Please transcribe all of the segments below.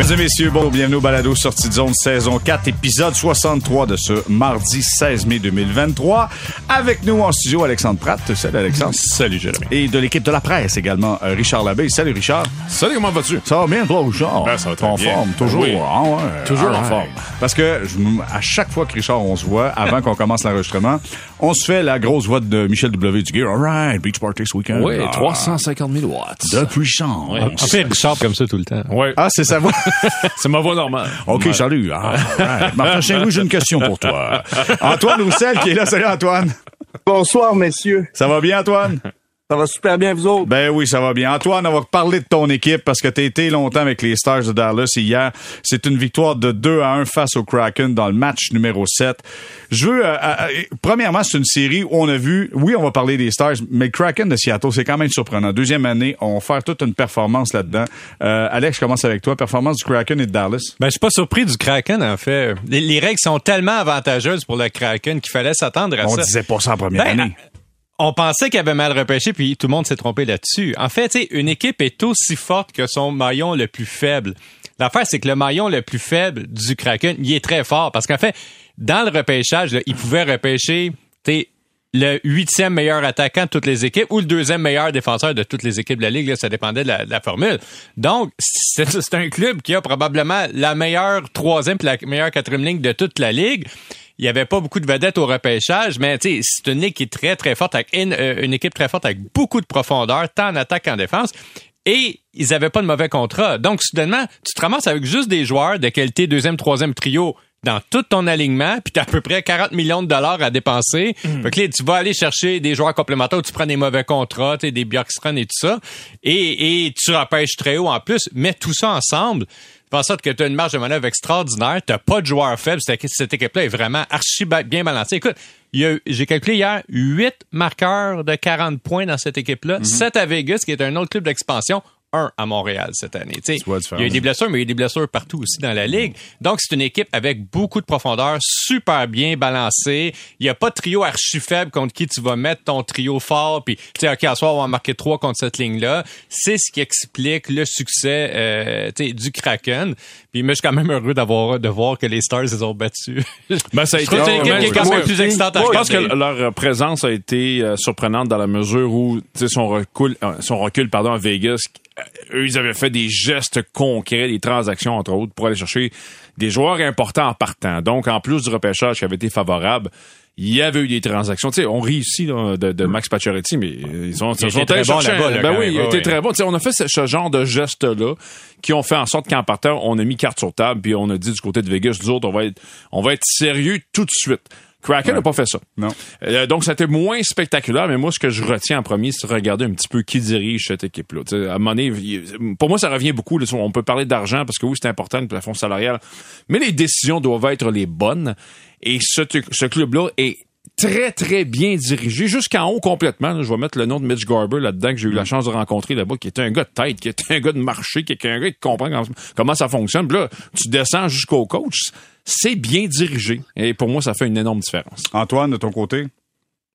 Mesdames et messieurs, bon, bienvenue au Balado Sortie de zone saison 4, épisode 63 de ce mardi 16 mai 2023. Avec nous en studio, Alexandre Pratt. Salut Alexandre. Salut Jérémy. Et de l'équipe de la presse également, euh, Richard Labbé. Salut Richard. Salut, comment vas-tu? Ça va bien, toi, Richard? Ben, ça va très en bien. forme, toujours. Oui. Ah ouais. Toujours en Alright. forme. Parce que je à chaque fois que Richard, on se voit, avant qu'on commence l'enregistrement, on se fait la grosse voix de Michel W. Duguay. All right, beach party ce week-end. Oui, Ah, 350 000 watts. De puissance. En fait, Richard comme ça tout le temps. Oui, Ah, c'est sa voix. C'est ma voix normale. OK, Ouais. salut. Ah, right. Martin Saint-Louis, j'ai une question pour toi. Antoine Roussel qui est là. Salut Antoine. Bonsoir, messieurs. Ça va bien, Antoine? Ça va super bien, vous autres? Ben oui, ça va bien. Antoine, on va parler de ton équipe parce que tu été longtemps avec les Stars de Dallas hier, c'est une victoire de 2 à 1 face au Kraken dans le match numéro 7. Je veux, euh, euh, premièrement, c'est une série où on a vu, oui, on va parler des Stars, mais le Kraken de Seattle, c'est quand même surprenant. Deuxième année, on va faire toute une performance là-dedans. Euh, Alex, je commence avec toi. Performance du Kraken et de Dallas. Ben, je suis pas surpris du Kraken, en fait. Les, les règles sont tellement avantageuses pour le Kraken qu'il fallait s'attendre à On ça. disait pas ça en première Ben, année. On pensait qu'il avait mal repêché, puis tout le monde s'est trompé là-dessus. En fait, une équipe est aussi forte que son maillon le plus faible. L'affaire, c'est que le maillon le plus faible du Kraken, il est très fort. Parce qu'en fait, dans le repêchage, il pouvait repêcher, le huitième meilleur attaquant de toutes les équipes ou le deuxième meilleur défenseur de toutes les équipes de la Ligue. Là, ça dépendait de la, formule. Donc, c'est un club qui a probablement la meilleure troisième puis la meilleure quatrième ligne de toute la Ligue. Il y avait pas beaucoup de vedettes au repêchage, mais c'est une qui est très, très forte, avec une, euh, une équipe très forte avec beaucoup de profondeur, tant en attaque qu'en défense. Et ils avaient pas de mauvais contrat. Donc, soudainement, tu te ramasses avec juste des joueurs de qualité deuxième, troisième trio dans tout ton alignement, puis tu as à peu près 40 millions de dollars à dépenser. Fait que là, tu vas aller chercher des joueurs complémentaires où tu prends des mauvais contrats, des Bjorkstrand et tout ça, et, et tu repêches très haut en plus. Mets tout ça ensemble, fais en sorte que tu as une marge de manœuvre extraordinaire, tu pas de joueurs faibles, cette, cette équipe-là est vraiment archi bien balancée. Écoute, j'ai calculé hier, 8 marqueurs de 40 points dans cette équipe-là, 7 à Vegas, qui est un autre club d'expansion, un à Montréal cette année. Il y a eu des blessures, mais il y a eu des blessures partout aussi dans la ligue. Donc, c'est une équipe avec beaucoup de profondeur, super bien balancée. Il n'y a pas de trio archi faible contre qui tu vas mettre ton trio fort. Puis, tu sais, OK, à soir, on va marquer trois contre cette ligne-là. C'est ce qui explique le succès euh, du Kraken. Puis, moi, je suis quand même heureux d'avoir de voir que les Stars, ils ont battu. Ben, ça a je été c'est une équipe qui est quand même plus excitante à Je pense que leur présence a été euh, surprenante dans la mesure où, tu sais, son recul, euh, son recul, pardon, à Vegas, eux, ils avaient fait des gestes concrets, des transactions, entre autres, pour aller chercher des joueurs importants en partant. Donc, en plus du repêchage qui avait été favorable, il y avait eu des transactions. Tu sais, on rit ici là, de, de Max Pacioretty, mais euh, ils ont, Il ils sont allés très bon chercher là-bas, là, Ben oui, même. il a été très bon. Tu sais, on a fait ce, ce genre de gestes-là qui ont fait en sorte qu'en partant, on a mis carte sur table, puis on a dit du côté de Vegas, nous autres, on va être, on va être sérieux tout de suite. Kraken n'a pas fait ça. Non. Euh, donc, c'était moins spectaculaire, mais moi, ce que je retiens en premier, c'est de regarder un petit peu qui dirige cette équipe-là. À un moment donné, pour moi, ça revient beaucoup. là, on peut parler d'argent parce que oui, c'est important, le plafond salarial, mais les décisions doivent être les bonnes. Et ce, ce club-là est très, très bien dirigé, jusqu'en haut complètement. là. je vais mettre le nom de Mitch Garber là-dedans, que j'ai eu la chance de rencontrer là-bas, qui était un gars de tête, qui était un gars de marché, qui était un gars qui comprend comment, comment ça fonctionne. Puis là, tu descends jusqu'au coach. C'est bien dirigé. Et pour moi, ça fait une énorme différence. Antoine, de ton côté?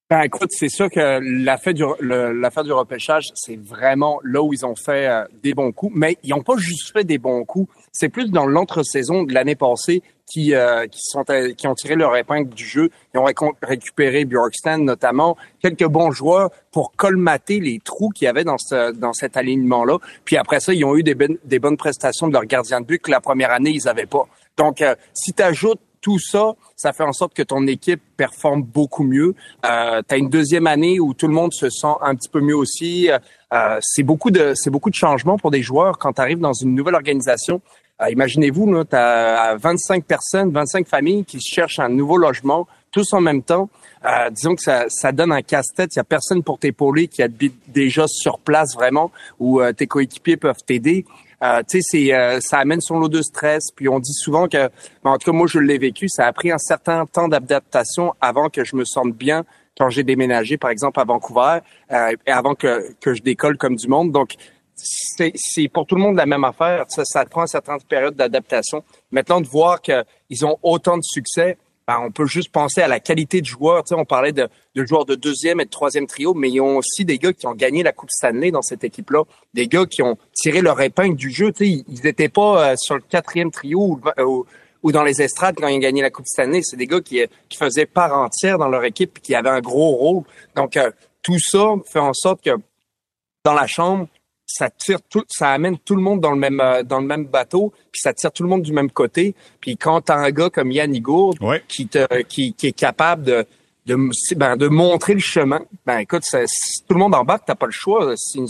Ben, écoute, c'est sûr que l'affaire du, l'affaire du repêchage, c'est vraiment là où ils ont fait euh, des bons coups. Mais ils n'ont pas juste fait des bons coups. C'est plus dans l'entre-saison de l'année passée qui, euh, qui, sont, allés- qui ont tiré leur épingle du jeu. Ils ont récupéré Bjorkstand notamment, quelques bons joueurs pour colmater les trous qu'il y avait dans, ce, dans cet alignement-là. Puis après ça, ils ont eu des, ben- des bonnes prestations de leur gardien de but que la première année, ils n'avaient pas. Donc, euh, si tu ajoutes tout ça, ça fait en sorte que ton équipe performe beaucoup mieux. Euh, tu as une deuxième année où tout le monde se sent un petit peu mieux aussi. Euh, c'est beaucoup de c'est beaucoup de changements pour des joueurs quand tu arrives dans une nouvelle organisation. Euh, Imaginez-vous, tu as 25 personnes, 25 familles qui cherchent un nouveau logement, tous en même temps. Euh, disons que ça, ça donne un casse-tête. Il y a personne pour t'épauler qui habite déjà sur place vraiment, où euh, tes coéquipiers peuvent t'aider. Euh, tu sais, euh, ça amène son lot de stress. Puis on dit souvent que, ben, en tout cas moi je l'ai vécu, ça a pris un certain temps d'adaptation avant que je me sente bien quand j'ai déménagé, par exemple à Vancouver, euh, et avant que que je décolle comme du monde. Donc c'est, c'est pour tout le monde la même affaire. Ça, ça prend une certaine période d'adaptation. Maintenant de voir qu'ils ont autant de succès, ben, on peut juste penser à la qualité de joueurs. Tu sais, on parlait de, de joueurs de deuxième et de troisième trio, mais ils ont aussi des gars qui ont gagné la Coupe Stanley dans cette équipe-là. Des gars qui ont tiré leur épingle du jeu. Tu sais, ils n'étaient pas euh, sur le quatrième trio ou, ou, dans les estrades quand ils ont gagné la Coupe Stanley. C'est des gars qui, qui faisaient part entière dans leur équipe et qui avaient un gros rôle. Donc, euh, tout ça fait en sorte que dans la chambre, ça tire tout, ça amène tout le monde dans le même euh, dans le même bateau, puis ça tire tout le monde du même côté. Puis quand t'as un gars comme Yann Gourde qui te qui, qui est capable de de, ben, de montrer le chemin, ben écoute, ça, tout le monde embarque, t'as pas le choix. C'est une,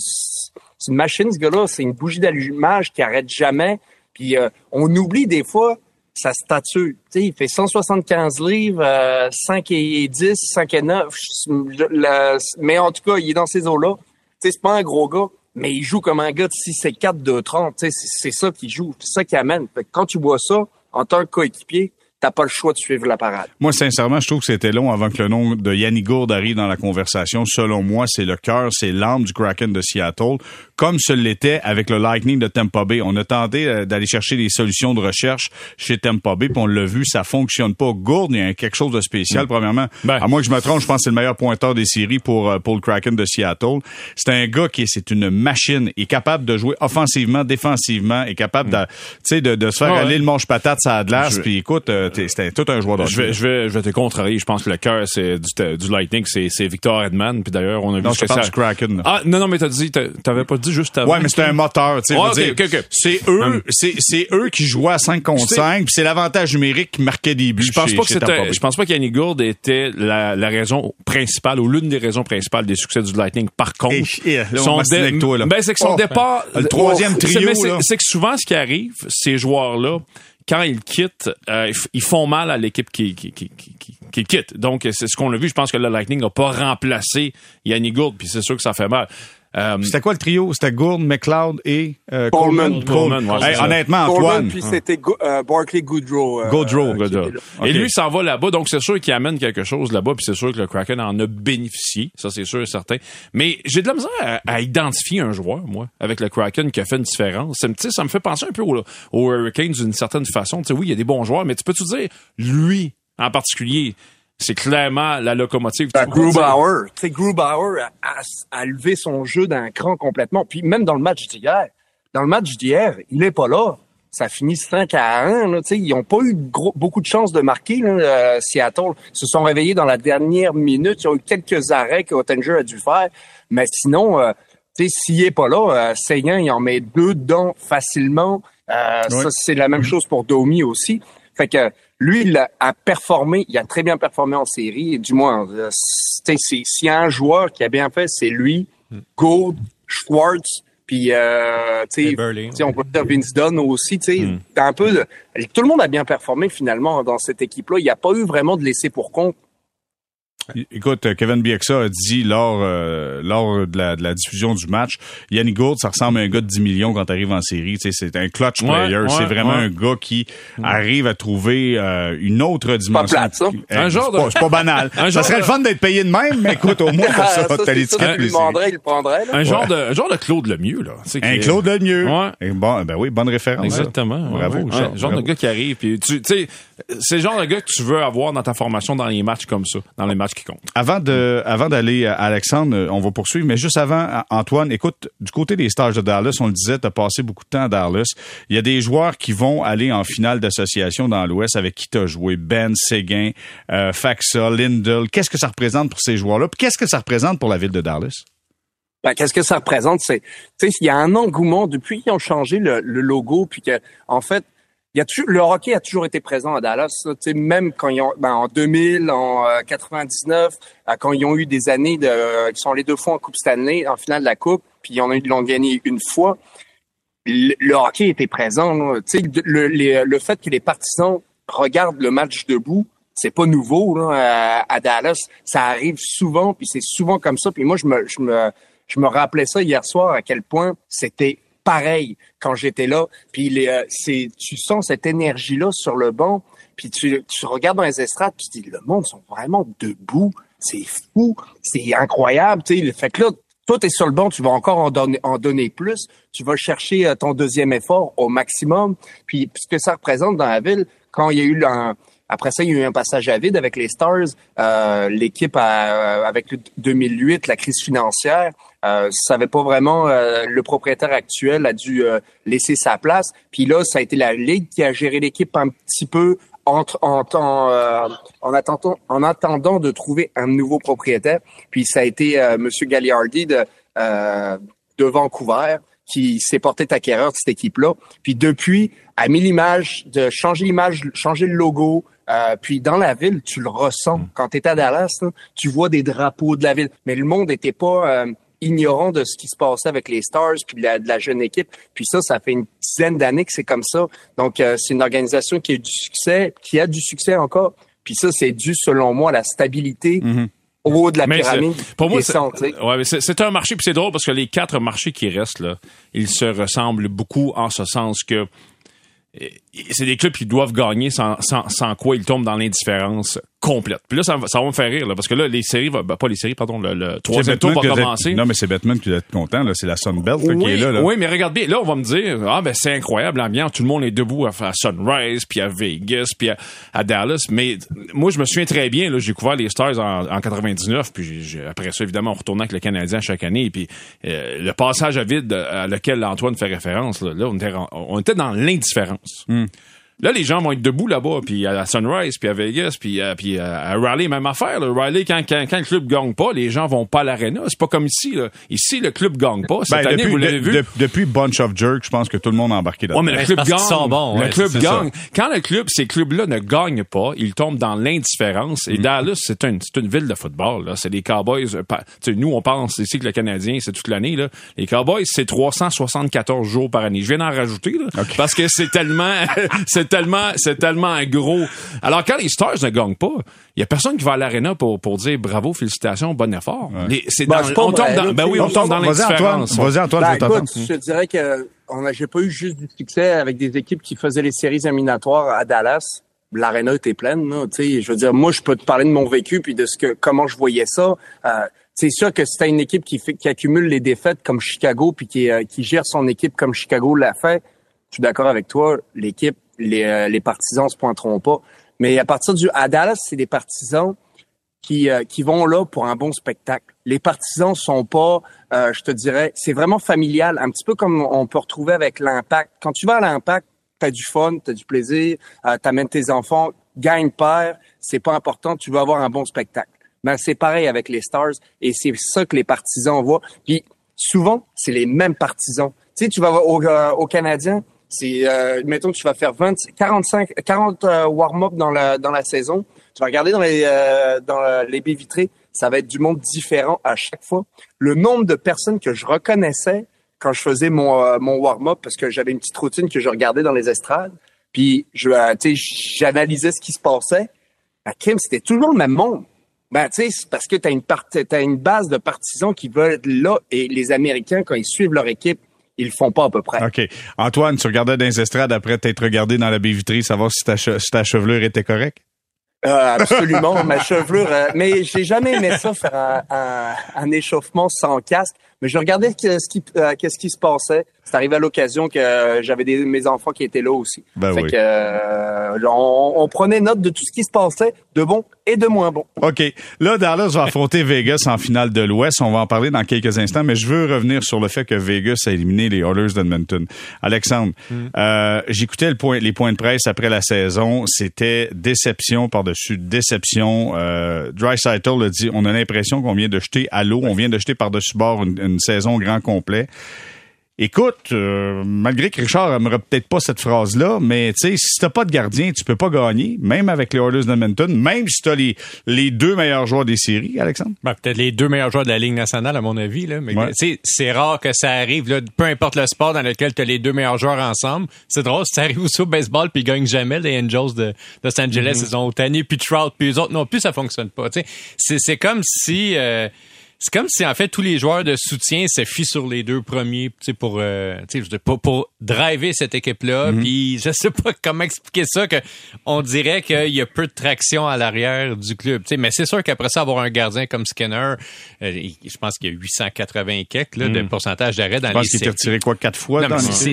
une, machine ce gars-là, c'est une bougie d'allumage qui arrête jamais. Puis euh, on oublie des fois sa stature. Tu sais, il fait 175 livres, euh, 5 et 10, 5 et 9. mais en tout cas, il est dans ces eaux-là. Tu sais, c'est pas un gros gars mais il joue comme un gars de 6 et 4 de 30. C'est ça qu'il joue, c'est ça qui amène. quand tu vois ça, en tant que coéquipier, t'as pas le choix de suivre la parade. Moi, sincèrement, je trouve que c'était long avant que le nom de Yannick Gourde arrive dans la conversation. Selon moi, c'est le cœur, c'est l'âme du Kraken de Seattle, comme ce l'était avec le Lightning de Tampa Bay. On a tenté euh, d'aller chercher des solutions de recherche chez Tampa Bay, puis on l'a vu, ça fonctionne pas. Gourde, il y a quelque chose de spécial, mm. premièrement. Ben. À moins que je me trompe, je pense que c'est le meilleur pointeur des séries pour, euh, pour le Kraken de Seattle. C'est un gars qui c'est une machine, il est capable de jouer offensivement, défensivement, est capable de, mm. de, de se faire aller le manche patate à glace, puis écoute, euh, c'était tout un joueur de je vais, je vais, je vais te contrarier. Je pense que le cœur, c'est du, du Lightning, c'est, c'est Victor Edman. Puis d'ailleurs, on a vu non, que ça... du Kraken. Ah, non, non, mais t'as dit, t'avais pas dit juste avant. Ouais, mais c'était un moteur, tu sais. C'est eux, hum. c'est, c'est eux qui jouaient à 5 contre 5, puis c'est l'avantage numérique qui marquait des buts. Je pense pas que c'était, je pense pas qu'Yannick Gourde était la, la raison principale ou l'une des raisons principales des succès du Lightning. Par contre, son ben, c'est que son oh, départ, le troisième oh, trio, c'est que souvent, ce qui arrive, ces joueurs-là, quand ils quittent, euh, ils font mal à l'équipe qui, qui, qui, qui, qui quitte. Donc, c'est ce qu'on a vu. Je pense que le Lightning n'a pas remplacé Yannick Gould, puis c'est sûr que ça fait mal. Euh, c'était quoi le trio? C'était Gourde, McLeod et euh, Coleman. Coleman. honnêtement, Antoine. puis c'était euh, Barkley Goodrow. Euh, Goodrow. Et lui, s'en va là-bas, donc c'est sûr qu'il amène quelque chose là-bas, puis c'est sûr que le Kraken en a bénéficié, ça c'est sûr et certain. Mais j'ai de la misère à, identifier un joueur, moi, avec le Kraken qui a fait une différence. Ça me, ça me fait penser un peu aux, aux Hurricanes d'une certaine façon. Tu sais, oui, il y a des bons joueurs, mais tu peux-tu dire, lui, en particulier, c'est clairement la locomotive. Ben, Grubauer, tu sais, Grubauer a, a, levé son jeu d'un cran complètement. Puis même dans le match d'hier, dans le match d'hier, il est pas là. Ça finit 5 à 1. Là, ils n'ont pas eu gros, beaucoup de chances de marquer. Là, euh, Seattle Ils se sont réveillés dans la dernière minute. Ils ont eu quelques arrêts que Ottinger a dû faire. Mais sinon, euh, s'il est pas là, euh, Seyant, il en met deux dedans facilement. Euh, Ça, c'est la même chose pour Domi aussi. Fait que lui, il a performé, il a très bien performé en série, du moins, euh, s'il y a un joueur qui a bien fait, c'est lui, hmm. Gould, Schwartz, puis euh, tu sais, on peut dire Vince Dunn aussi, tu sais, hmm. un peu, tout le monde a bien performé finalement dans cette équipe-là. Il n'y a pas eu vraiment de laisser pour compte Écoute, Kevin Bieksa a dit lors euh, lors de la, de la, diffusion du match, Yannick Gould, ça ressemble à un gars de 10 millions quand tu arrives en série. C'est un clutch player. c'est vraiment un gars qui arrive à trouver euh, une autre dimension. Pas plate, ça. un genre de... C'est pas banal. ça serait le fun d'être payé de même, mais écoute, au moins, ça, ça t'as l'étiquette il le prendrait. Un genre de, genre de Claude Lemieux, là. Un Claude Lemieux. Ouais. bon, ben oui, bonne référence. Exactement. Bravo. Un genre de gars qui arrive. Puis tu sais, c'est le genre de gars que tu veux avoir dans ta formation dans les matchs comme ça, dans les matchs qui comptent. Avant de, avant d'aller à Alexandre, on va poursuivre, mais juste avant, Antoine, écoute, du côté des stages de Dallas, on le disait, tu as passé beaucoup de temps à Dallas. Il y a des joueurs qui vont aller en finale d'association dans l'Ouest avec qui tu as joué, Ben, Seguin, euh, Faxa, Lindell. Qu'est-ce que ça représente pour ces joueurs-là? qu'est-ce que ça représente pour la ville de Dallas? Ben, qu'est-ce que ça représente? C'est, tu sais, il y a un engouement depuis qu'ils ont changé le, le logo, puis que, en fait, il a le hockey a toujours été présent à Dallas. Là, même quand ils ont, ben, en 2000, en 99, euh, quand ils ont eu des années de, euh, sont les deux fois en Coupe Stanley, en finale de la Coupe, puis ils ont eu l'ont gagné une fois. Le, hockey était présent. Là. Le, le fait que les partisans regardent le match debout, c'est pas nouveau là, à, Dallas. Ça arrive souvent, puis c'est souvent comme ça. Puis moi, je me, je me, je me rappelais ça hier soir à quel point c'était pareil quand j'étais là. Puis les, euh, c'est, tu sens cette énergie-là sur le banc. Puis tu, tu regardes dans les estrades, tu dis le monde sont vraiment debout. C'est fou, c'est incroyable. Tu sais, fait que là, toi, tu es sur le banc, tu vas encore en donner, en donner plus. Tu vas chercher euh, ton deuxième effort au maximum. Puis ce que ça représente dans la ville, quand il y a eu un, Après ça, il y a eu un passage à vide avec les Stars, euh, l'équipe avec le 2008, la crise financière. Euh, savait pas vraiment le propriétaire actuel a dû laisser sa place. Puis là, ça a été la ligue qui a géré l'équipe un petit peu en, en, en, attendant, en attendant de trouver un nouveau propriétaire. Puis ça a été Monsieur Gagliardi de, de Vancouver qui s'est porté acquéreur de cette équipe-là. Puis depuis, a mis l'image, de changer l'image, changer le logo. Euh, puis dans la ville, tu le ressens. Mm. Quand tu es à Dallas, tu vois des drapeaux de la ville. Mais le monde n'était pas euh, ignorant de ce qui se passait avec les Stars puis de la, jeune équipe. Puis ça, ça fait une dizaine d'années que c'est comme ça. Donc, euh, c'est une organisation qui a du succès, qui a du succès encore. Puis ça, c'est dû, selon moi, à la stabilité mm-hmm au haut de la pyramide. Pour moi, c'est ouais, un marché, puis c'est drôle parce que les quatre marchés qui restent, là, ils se ressemblent beaucoup en ce sens que c'est des clubs qui doivent gagner sans, sans, sans quoi ils tombent dans l'indifférence complète. Puis là, ça, ça va me faire rire, là, parce que là, les séries, ben, pas les séries, pardon, le, le troisième tour va commencer. Non, mais c'est Batman qui doit être content, là. C'est la Sunbelt oui, qui est là, là, Oui, mais regarde bien, là, on va me dire, ah, ben, c'est incroyable, l'ambiance. Tout le monde est debout à, Sunrise, puis à Vegas, puis à, Dallas. Mais moi, je me souviens très bien, là, j'ai couvert les Stars en, en 99, puis après ça, évidemment, on retournait avec le Canadien chaque année, puis euh, le passage à vide à lequel Antoine fait référence, là, là on, était, on était dans l'indifférence. Hmm. Là, les gens vont être debout là-bas, puis à Sunrise, puis à Vegas, puis, à, puis à Raleigh, même affaire. Là. Raleigh, quand, quand, quand le club gagne pas, les gens vont pas à l'aréna. C'est pas comme ici. Là. Ici, le club gagne pas. Cette ben, année, depuis, vous l'avez vu. depuis Bunch of Jerks, je pense que tout le monde a embarqué là-dedans. Ouais, mais le club gagne. Bon, le club gagne. Quand le club, ces clubs-là ne gagnent pas, ils tombent dans l'indifférence. Et mm. Dallas, c'est une, c'est une ville de football. Là. C'est les Cowboys. Euh, nous, on pense ici que le Canadien, c'est toute l'année. Là. Les Cowboys, c'est 374 jours par année. Je viens d'en rajouter là, parce que c'est tellement, c'est tellement, c'est tellement gros. Alors, quand les Stars ne gagnent pas, il y a personne qui va à l'aréna pour, pour dire bravo, félicitations, bon effort. C'est ben, on tombe dans, ben oui, on tombe dans l'indifférence. Vas-y, Antoine, ben, écoute, je dirais que on a, j'ai pas eu juste du succès avec des équipes qui faisaient les séries éliminatoires à Dallas. L'aréna était pleine, là, tu sais. Je veux dire, moi, je peux te parler de mon vécu puis de ce que, comment je voyais ça. Euh, c'est sûr que si une équipe qui fait, qui accumule les défaites comme Chicago puis qui, euh, qui gère son équipe comme Chicago l'a fait, je suis d'accord avec toi. L'équipe les, euh, les partisans se pointeront pas. Mais à partir du à Dallas, c'est des partisans qui, euh, qui vont là pour un bon spectacle. Les partisans sont pas, euh, je te dirais, c'est vraiment familial, un petit peu comme on peut retrouver avec l'impact. Quand tu vas à l'impact, tu as du fun, tu as du plaisir, euh, tu amènes tes enfants, gagne, père, c'est pas important, tu veux avoir un bon spectacle. Mais c'est pareil avec les Stars et c'est ça que les partisans voient. Puis souvent, c'est les mêmes partisans. Tu sais, tu vas au, au Canadien, c'est, euh, mettons que tu vas faire 20, 45, 40 warm-up dans la, dans la saison. Tu vas regarder dans les, euh, dans les baies vitrées. Ça va être du monde différent à chaque fois. Le nombre de personnes que je reconnaissais quand je faisais mon, euh, mon warm-up, parce que j'avais une petite routine que je regardais dans les estrades, puis je, euh, j'analysais ce qui se passait. Ben, Kim, c'était toujours le même monde. Ben, tu sais, c'est parce que tu as une, as une base de partisans qui veulent là et les Américains, quand ils suivent leur équipe, ils le font pas à peu près. OK. Antoine, tu regardais dans les estrades après t'être regardé dans la baie vitrée, savoir si ta, si ta chevelure était correcte? Euh, absolument, ma chevelure. Euh, mais j'ai jamais aimé ça faire un, un, un, échauffement sans casque. Mais je regardais ce qui, euh, qu'est-ce qui se passait. C'est arrivé à l'occasion que j'avais des, mes enfants qui étaient là aussi. Ben fait que, euh, on, on, prenait note de tout ce qui se passait, de bon et de moins bon. OK. Là, Dallas va affronter Vegas en finale de l'Ouest. On va en parler dans quelques instants, mais je veux revenir sur le fait que Vegas a éliminé les Oilers d'Edmonton. Alexandre, mm. euh, j'écoutais le point, les points de presse après la saison. C'était déception par-dessus déception. Euh, Dry a dit, on a l'impression qu'on vient de jeter à l'eau, on vient de jeter par-dessus bord une, une saison grand complet. Écoute, euh, malgré que Richard aimerait peut-être pas cette phrase-là, mais tu sais, si t'as pas de gardien, tu peux pas gagner, même avec les Oilers d'Edmonton, même si t'as les, les deux meilleurs joueurs des séries, Alexandre. Ben, peut-être les deux meilleurs joueurs de la Ligue nationale, à mon avis, là. Mais c'est rare que ça arrive, là, peu importe le sport dans lequel t'as les deux meilleurs joueurs ensemble. C'est drôle, ça arrive aussi au baseball, puis ils gagnent jamais les Angels de, Los Angeles. Mm-hmm. Ils ont Tanny, puis Trout, puis les autres non plus, ça fonctionne pas. C'est comme si... Euh, c'est comme si en fait tous les joueurs de soutien se fient sur les deux premiers, tu sais pour euh, tu sais pour, pour driver cette équipe là, Mhm. puis je sais pas comment expliquer ça que on dirait qu'il y a peu de traction à l'arrière du club, tu sais mais c'est sûr qu'après ça avoir un gardien comme Skinner, euh, je pense qu'il y a 880 et quelques là, de pourcentage d'arrêt dans. Je pense les qu'il retiré quoi quatre fois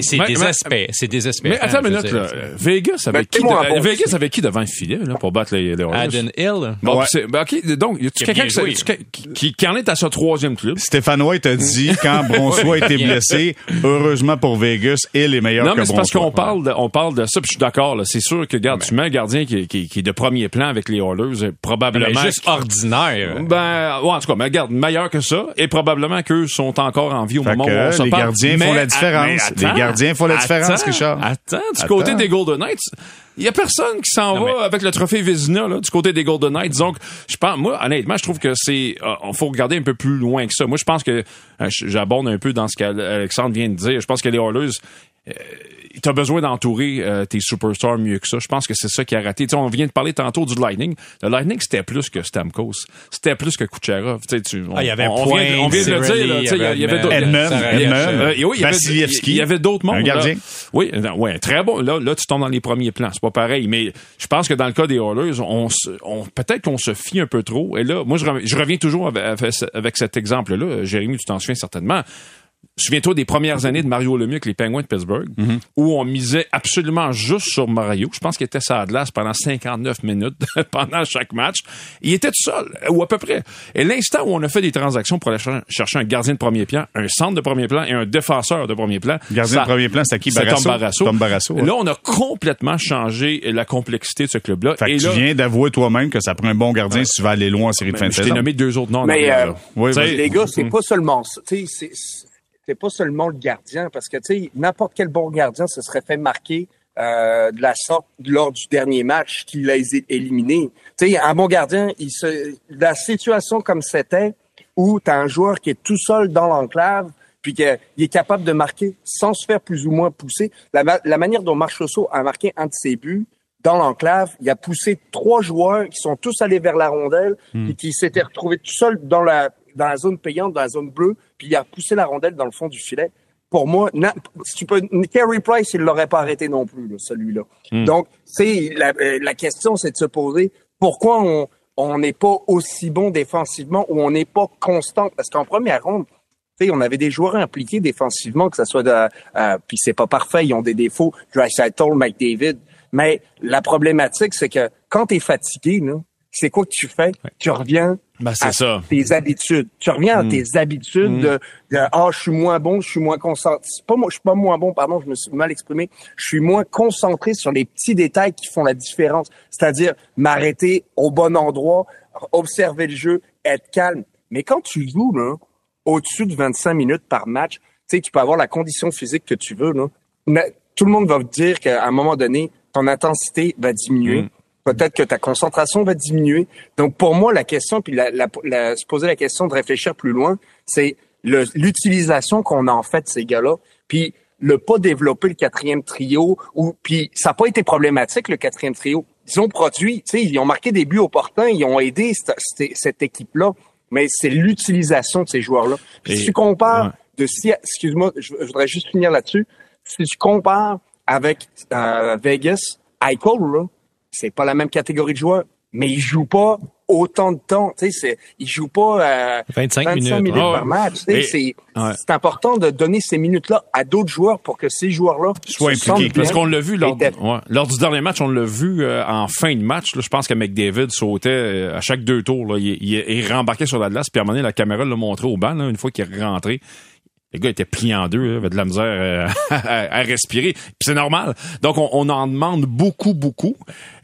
c'est désespéré, c'est désespérant. Mais attends une minute, là. Vegas avec qui, de- Vegas aussi. avec qui devant le filet, là, pour battre les, les? Aden Hill. Bon, Ouais. ben, OK, donc, y a-tu quelqu'un qui, qui en est à ce troisième club? Stéphane White a dit, quand Bronsois a été Bien. blessé, heureusement pour Vegas, il est meilleur Non, que mais c'est parce qu'on parle de, on parle de ça, puis je suis d'accord, là. C'est sûr que, regarde, tu mets un gardien qui, qui, qui est de premier plan avec les Oilers, probablement. Mais juste ordinaire. Ben, ouais, en tout cas, mais regarde, meilleur que ça, et probablement qu'eux sont encore en vie au Fait moment où on se les parle. gardiens font la différence. Les gardiens font la différence, attends, Richard. Attends, du Attends. côté des Golden Knights, il y a personne qui s'en va mais- avec le trophée Vézina, là, du côté des Golden Knights. Donc, je pense, moi, honnêtement, je trouve que c'est, euh, on faut regarder un peu plus loin que ça. Moi, je pense que, euh, j'abonde un peu dans ce qu'Alexandre vient de dire. Je pense que les Oilers, t'as besoin d'entourer euh, tes superstars mieux que ça. Je pense que c'est ça qui a raté. Tu sais, on vient de parler tantôt du Lightning. Le Lightning, c'était plus que Stamkos. C'était plus que Kucherov. Tu tu, on, Ah, il y avait on, on Point, vient, on vient de le dire. Là, tu Il y, avait d'autres- euh, il y avait- d'autres mondes. Un là. gardien. Oui, non, ouais, très bon. Là, là, tu tombes dans les premiers plans. C'est pas pareil. Mais je pense que dans le cas des Oilers, on, on peut-être qu'on se fie un peu trop. Et là, moi, je, reviens- je reviens toujours avec- avec cet exemple-là. Jérémy, tu t'en souviens certainement. Souviens-toi des premières années de Mario Lemieux avec les Penguins de Pittsburgh, Mm-hmm. où on misait absolument juste sur Mario. Je pense qu'il était sur la glace pendant 59 minutes pendant chaque match. Il était tout seul, ou à peu près. Et l'instant où on a fait des transactions pour aller cher- chercher un gardien de premier plan, un centre de premier plan et un défenseur de premier plan. Gardien ça- de premier plan, c'est à qui? c'est Barrasso? Tom Barrasso? Tom Barrasso, ouais. Là, on a complètement changé la complexité de ce club-là. Fait que Et tu là, viens d'avouer toi-même que ça prend un bon gardien si tu vas aller loin en série de fin de je t'ai saison. nommé deux autres noms. Mais, euh. Oui, Tu. Les gars, c'est pas seulement ça. Tu sais, c'est- pas seulement le gardien, parce que tu sais, n'importe quel bon gardien se serait fait marquer euh, de la sorte lors du dernier match qu'il a é- éliminé. Tu sais, un bon gardien, il se, la situation comme c'était, où tu as un joueur qui est tout seul dans l'enclave, puis qu'il est capable de marquer sans se faire plus ou moins pousser. La, ma- la manière dont Marchessault a marqué un de ses buts, dans l'enclave, il a poussé trois joueurs qui sont tous allés vers la rondelle et qui s'étaient retrouvés tout seuls dans la dans la zone payante, dans la zone bleue, puis il a poussé la rondelle dans le fond du filet. Pour moi, si tu peux, Carey Price, il l'aurait pas arrêté non plus, là, celui-là. Donc, c'est la, euh, la question, c'est de se poser pourquoi on on n'est pas aussi bon défensivement ou on n'est pas constant? Parce qu'en première ronde, tu sais, on avait des joueurs impliqués défensivement, que ce soit de, euh, puis c'est pas parfait, ils ont des défauts, Draisaitl, McDavid, mais la problématique, c'est que quand tu es fatigué, là, c'est quoi que tu fais? Tu reviens Ben, c'est à ça. tes habitudes. Tu reviens à tes habitudes de, de ah je suis moins bon, je suis moins concentré. Pas moi, je suis pas moins bon, pardon, je me suis mal exprimé. Je suis moins concentré sur les petits détails qui font la différence. C'est-à-dire m'arrêter au bon endroit, observer le jeu, être calme. Mais quand tu joues là, au-dessus de 25 minutes par match, tu sais, tu peux avoir la condition physique que tu veux là. Mais tout le monde va te dire qu'à un moment donné, ton intensité va diminuer. Peut-être que ta concentration va diminuer. Donc, pour moi, la question, puis la, la- la- se poser la question de réfléchir plus loin, c'est l'utilisation qu'on a en fait de ces gars-là, puis le pas développer le quatrième trio, ou puis ça n'a pas été problématique le quatrième trio. Ils ont produit, tu sais, ils ont marqué des buts opportuns, ils ont aidé cette, cette- équipe-là, mais c'est l'utilisation de ces joueurs-là. Puis Et- si tu compares ouais. de si, excuse-moi, je, je voudrais juste finir là-dessus. Si tu compares avec euh, Vegas, Eichel, là, c'est pas la même catégorie de joueurs, mais il joue pas autant de temps. Tu sais, c'est, il joue pas euh, 25 minutes. Ah par match. Tu sais, c'est, ouais. c'est important de donner ces minutes-là à d'autres joueurs pour que ces joueurs-là Soient se impliqués. Parce qu'on l'a vu lors, ouais, lors du dernier match, on l'a vu euh, en fin de match. là. je pense que McDavid sautait euh, à chaque deux tours. Là, il, il, il rembarquait sur la glace, puis à un moment donné, la caméra l'a montré au banc là, une fois qu'il est rentré. Le gars était plié en deux, là, avait de la misère euh, à, à respirer. Puis c'est normal. Donc, on, on en demande beaucoup, beaucoup.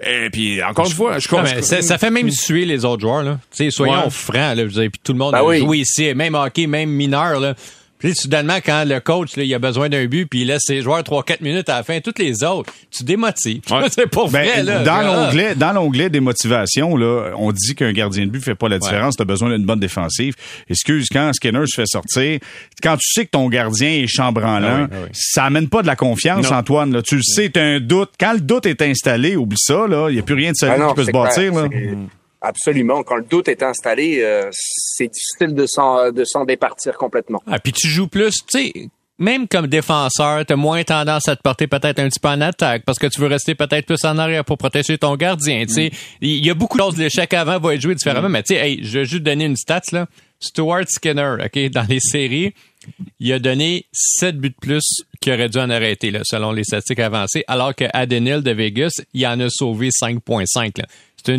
Et puis, encore une fois, je Non, crois... mais ça, ça fait même suer les autres joueurs. Là. Tu sais, soyons Ouais. francs. Là, je dire, puis tout le monde Ben a oui. joué ici, même hockey, même mineur. Là. Puis soudainement, quand le coach là, il a besoin d'un but, puis il laisse ses joueurs 3-4 minutes à la fin, toutes les autres, tu démotives. Ouais. c'est pas vrai. Ben, là. dans Ah. l'onglet, dans l'onglet des motivations, là, on dit qu'un gardien de but fait pas la différence. T'as besoin d'une bonne défensive. Excuse, quand Skinner se fait sortir, quand tu sais que ton gardien est chambranlant, Ah oui, ah oui. ça amène pas de la confiance, Non. Antoine. Là. Tu le sais, t'as un doute. Quand le doute est installé, oublie ça. Là, il y a plus rien de solide Ah qui peut se bâtir. clair, Là. Absolument. Quand le doute est installé, euh, c'est difficile de s'en de s'en départir complètement. Ah, puis tu joues plus, tu sais, même comme défenseur, tu as moins tendance à te porter peut-être un petit peu en attaque parce que tu veux rester peut-être plus en arrière pour protéger ton gardien. Tu sais, il y a beaucoup de choses. L'échec avant va être joué différemment, mais tu sais, hey, je vais juste donner une stat là. Stuart Skinner, ok, dans les séries, il a donné 7 buts de plus qu'il aurait dû en arrêter, là, selon les statistiques avancées, alors que Adenil de Vegas, il en a sauvé 5.5.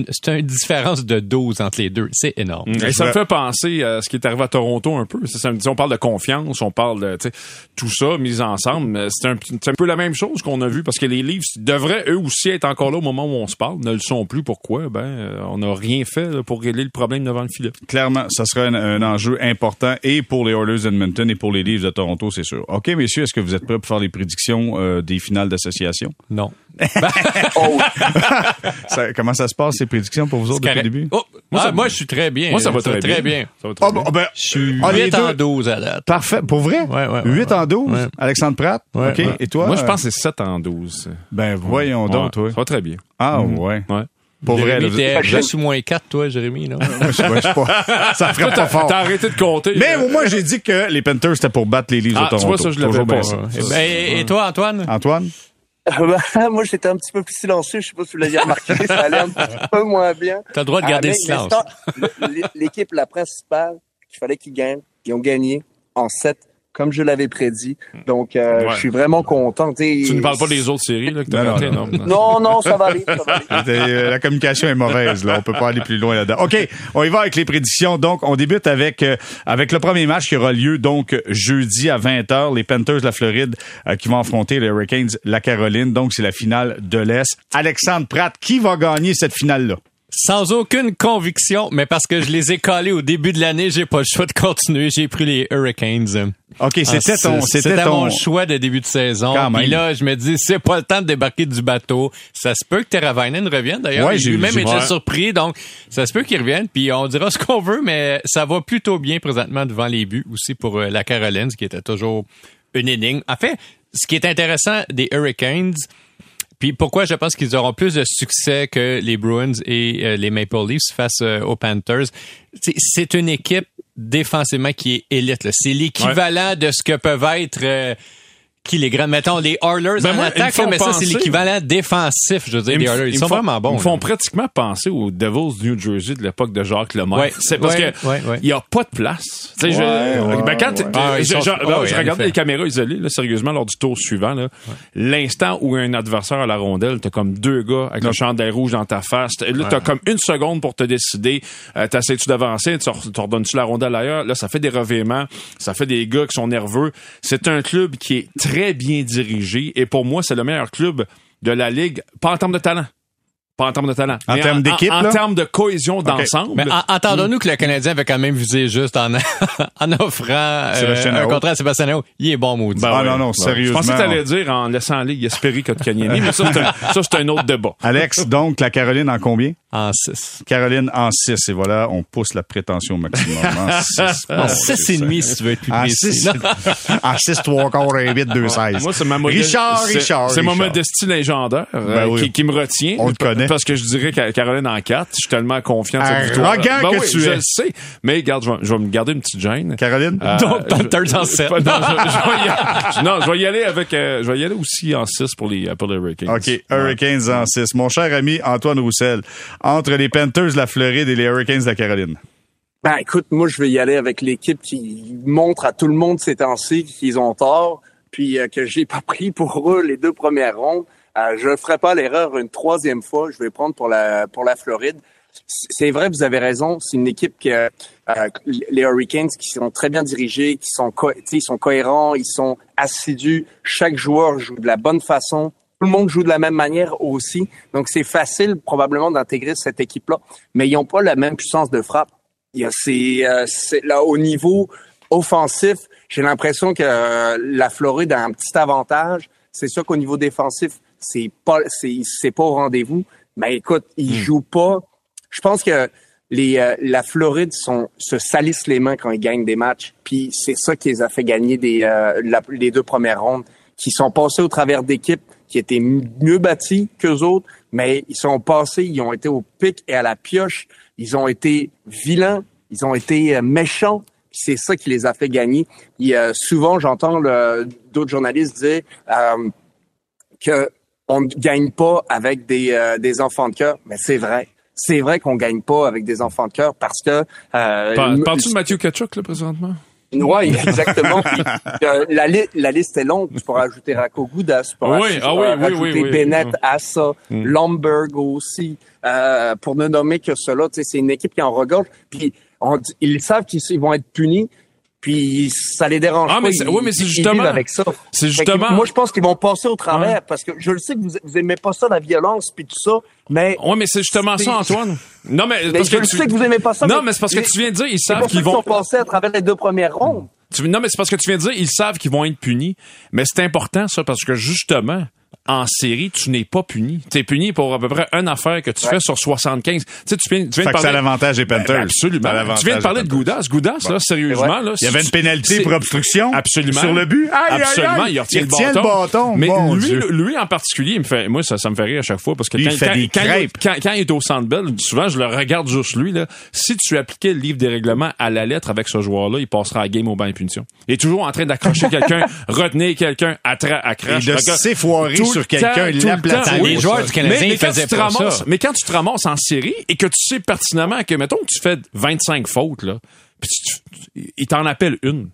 C'est une, différence de 12 entre les deux. C'est énorme. Et ça me fait penser à ce qui est arrivé à Toronto un peu. C'est ça, on parle de confiance, on parle de tout ça mis ensemble. mais C'est un, peu la même chose qu'on a vu parce que les livres devraient eux aussi être encore là au moment où on se parle. Ne le sont plus. Pourquoi? Ben, euh, on n'a rien fait là, pour régler le problème devant le filet. Clairement, ça sera un, un enjeu important et pour les Oilers d'Edmonton et pour les Leafs de Toronto, c'est sûr. OK, messieurs, est-ce que vous êtes prêts pour faire les prédictions euh, des finales d'association? Non. Oh, Ça- comment ça se passe, ces prédictions pour vous autres depuis le début? Oh, Moi, ah, ça- moi, je suis très bien. Moi, ça va très, bien. Ça va très Ah, bien. bon, ben, Je suis Ah, les 8 en deux. 12 à date. Parfait. Pour vrai? Ouais, ouais, ouais, 8 ouais. en 12? Ouais. Alexandre Pratt? Ouais, OK. ouais. Et toi? Moi, je euh, pense que c'est 7 en 12. Ben, voyons donc, Ouais, toi. Ça va très bien. Ah, ouais. Ouais. Pour vrai, là, Jérémy, t'es je- ou moins 4, toi, Jérémy, là. je sais pas, je sais pas. Ça ferait pas T'as fort. t'as arrêté de compter. Mais au moins, j'ai dit que les Panthers, c'était pour battre les Leafs Ah, de tu Toronto. vois, ça, je l'avais pas. Eh ben, et, et toi, Antoine? Antoine? Moi, j'étais un petit peu plus silencieux. Je sais pas si vous l'avez remarqué. Ça allait un petit peu moins bien. T'as le droit de Ah, garder mais le silence. L'équipe, la principale, qu'il fallait qu'ils gagnent, ils ont gagné en 7, comme je l'avais prédit. Donc, euh, Ouais. je suis vraiment content. Tu Tu ne parles pas des autres séries là, que t'as Non, ratées, non, non? Non, non, ça va aller. Ça va aller. C'était- euh, La communication est mauvaise, là. On peut pas aller plus loin là-dedans. OK, on y va avec les prédictions. Donc, on débute avec euh, avec le premier match qui aura lieu donc jeudi à 20h. Les Panthers de la Floride euh, qui vont affronter les Hurricanes la Caroline. Donc, c'est la finale de l'Est. Alexandre Pratt, qui va gagner cette finale-là? Sans aucune conviction, mais parce que je les ai collés au début de l'année, j'ai pas le choix de continuer. J'ai pris les Hurricanes. OK, c'était Ah, ton... c'est- C'était ton... mon choix de début de saison. Puis là, je me dis, c'est pas le temps de débarquer du bateau. Ça se peut que Teravainen revienne. D'ailleurs, Ouais, j'ai- lui-même ouais. surpris. Donc, ça se peut qu'il revienne. Puis on dira ce qu'on veut, mais ça va plutôt bien présentement devant les buts aussi pour euh, la Caroline, ce qui était toujours une énigme. En fait, ce qui est intéressant des Hurricanes, puis pourquoi je pense qu'ils auront plus de succès que les Bruins et euh, les Maple Leafs face euh, aux Panthers, c'est- une équipe défensivement qui est élite. C'est l'équivalent de ce que peuvent être euh, qui les grands, mettons les Oilers Ben en moi, ils me attaque, là, font mais ça c'est l'équivalent défensif, je veux dire, des Oilers. Ils, sont font- vraiment bons. Ils font pratiquement penser aux Devils du New Jersey de l'époque de Jacques Lemaire. Ouais, c'est parce ouais, que ouais, ouais. il y a pas de place. Tu sais, je, ben, quand Ah, sont- regardais les caméras isolées, là, sérieusement, lors du tour suivant, là, l'instant où un adversaire à la rondelle, t'as comme deux gars avec le chandail rouge dans ta face. T'as- Là, t'as comme une seconde pour te décider. Euh, T'essaies-tu d'avancer? Tu redonnes-tu la rondelle ailleurs? Là, ça fait des revirements. Ça fait des gars qui sont nerveux. C'est un club qui est très bien dirigé. Et pour moi, c'est le meilleur club de la Ligue, pas en termes de talent. Pas en termes de talent. En termes d'équipe, En, termes de cohésion d'ensemble. Mais en- entendons-nous que le Canadien avait quand même visé juste en, en offrant euh, Sébastien un contrat à Sébastien. Il est bon, maudit. Ben Ah ouais. non, non, sérieusement. Je pensais que t'allais dire en laissant aller, il espérait que Kanyemi, mais ça, c'est un, ça, c'est un autre débat. Alex, donc, la Caroline en combien? En 6. Caroline en 6. Et voilà, on pousse la prétention au maximum. En 6. En 6 et demi, si tu veux être plus En précis. 6, en 6, 3 quarts, 1, 8, 2, 16. Moi, c'est ma modestie. Richard, Richard. C'est ma Richard. modestie légendaire euh, Ben oui. qui, qui me retient. On le connaît. Parce que je dirais que Caroline en 4. Je suis tellement confiant de cette Arrogant victoire. Ben que oui, tu je es. le sais. Mais regarde, je vais, je vais me garder une petite gêne. Caroline? Euh, Donc, je- Panthers en 7. Non, je, je vais y aller, non, je vais y aller avec, euh, je vais y aller aussi en 6 pour les, pour les Hurricanes. OK, Hurricanes en 6. Mon cher ami Antoine Roussel, entre les Panthers de la Floride et les Hurricanes de la Caroline. Ben, écoute, moi, je vais y aller avec l'équipe qui montre à tout le monde ces temps-ci qu'ils ont tort, puis euh, que j'ai pas pris pour eux les deux premières rondes. Euh, je ne ferai pas l'erreur une troisième fois. Je vais prendre pour la pour la Floride. C'est vrai, vous avez raison. C'est une équipe que euh, les Hurricanes qui sont très bien dirigés, qui sont co- ils sont cohérents, ils sont assidus. Chaque joueur joue de la bonne façon. Tout le monde joue de la même manière aussi. Donc c'est facile probablement d'intégrer cette équipe-là, mais ils n'ont pas la même puissance de frappe. Il y a c'est euh, là au niveau offensif, j'ai l'impression que euh, la Floride a un petit avantage. C'est sûr qu'au niveau défensif, c'est pas c'est c'est pas au rendez-vous. Mais écoute, ils jouent pas. Je pense que les euh, la Floride sont se salissent les mains quand ils gagnent des matchs. Puis c'est ça qui les a fait gagner des euh, la- les deux premières rondes, qui sont passés au travers d'équipes qui étaient mieux bâties qu'eux autres, mais ils sont passés, ils ont été au pic et à la pioche. ils ont été vilains, ils ont été euh, méchants. C'est ça qui les a fait gagner. Et, euh, souvent, j'entends le- d'autres journalistes dire euh, que on ne gagne pas avec des, euh, des enfants de cœur, mais c'est vrai. C'est vrai qu'on gagne pas avec des enfants de cœur parce que euh, Par- le- Parles-tu de Mathieu Kachuk, là, présentement? Oui, exactement. Puis, euh, la, li- la liste est longue. Tu pourras ajouter Rako Gouda, tu pourras Oui, ah oui, euh, oui, rajouter oui. Bennett Mm. à ça, Lomberg aussi, euh, pour ne nommer que cela. C'est une équipe qui en regorge. Puis on ils savent qu'ils ils vont être punis. Puis ça les dérange Ah, mais c'est- Ils- oui, mais c'est ils justement- avec ça. c'est justement- Moi, je pense qu'ils vont passer au travers parce que je le sais que vous, vous aimez pas ça, la violence puis tout ça, mais Oui, mais c'est justement ça, Antoine. Non, mais, mais parce je que le tu... sais que vous aimez pas ça. Non, mais mais c'est parce que tu viens de dire, ils savent qu'ils vont... sont passés à travers les deux premières rondes. Tu- Non, mais c'est parce que tu viens de dire, ils savent qu'ils vont être punis. Mais c'est important, ça, parce que justement, en série, tu n'es pas puni. Tu es puni pour à peu près une affaire que tu fais sur 75. Tu sais, tu viens, tu viens de que ça parler... l'avantage des Panthers. Ben, absolument. Ça a l'avantage Tu viens de parler de. Goudas. Goudas, là, sérieusement, là. Il y avait une pénalité pour obstruction. Absolument. Sur le but. Aïe, Absolument. aïe. Il retient, Il retient le bâton. Mais Mon lui, Dieu. lui, en particulier, il me fait, moi, ça, ça me fait rire à chaque fois parce que Lui, quand, il fait quand- des quand il, crêpes. quand- quand il est au centre belle, souvent, je le regarde juste lui, là. Si tu appliquais le livre des règlements à la lettre avec ce joueur-là, il passera à la game au banc et punition. Il est toujours en train d'accrocher quelqu'un, retenir quelqu'un, à tra- à crash. Et sur quelqu'un, temps. Les joueurs du Canadien, mais, ils faisaient tu te pas ramasses, ça. mais quand tu te ramasses en série et que tu sais pertinemment que, mettons que tu fais 25 fautes, là, puis il t'en appelle une.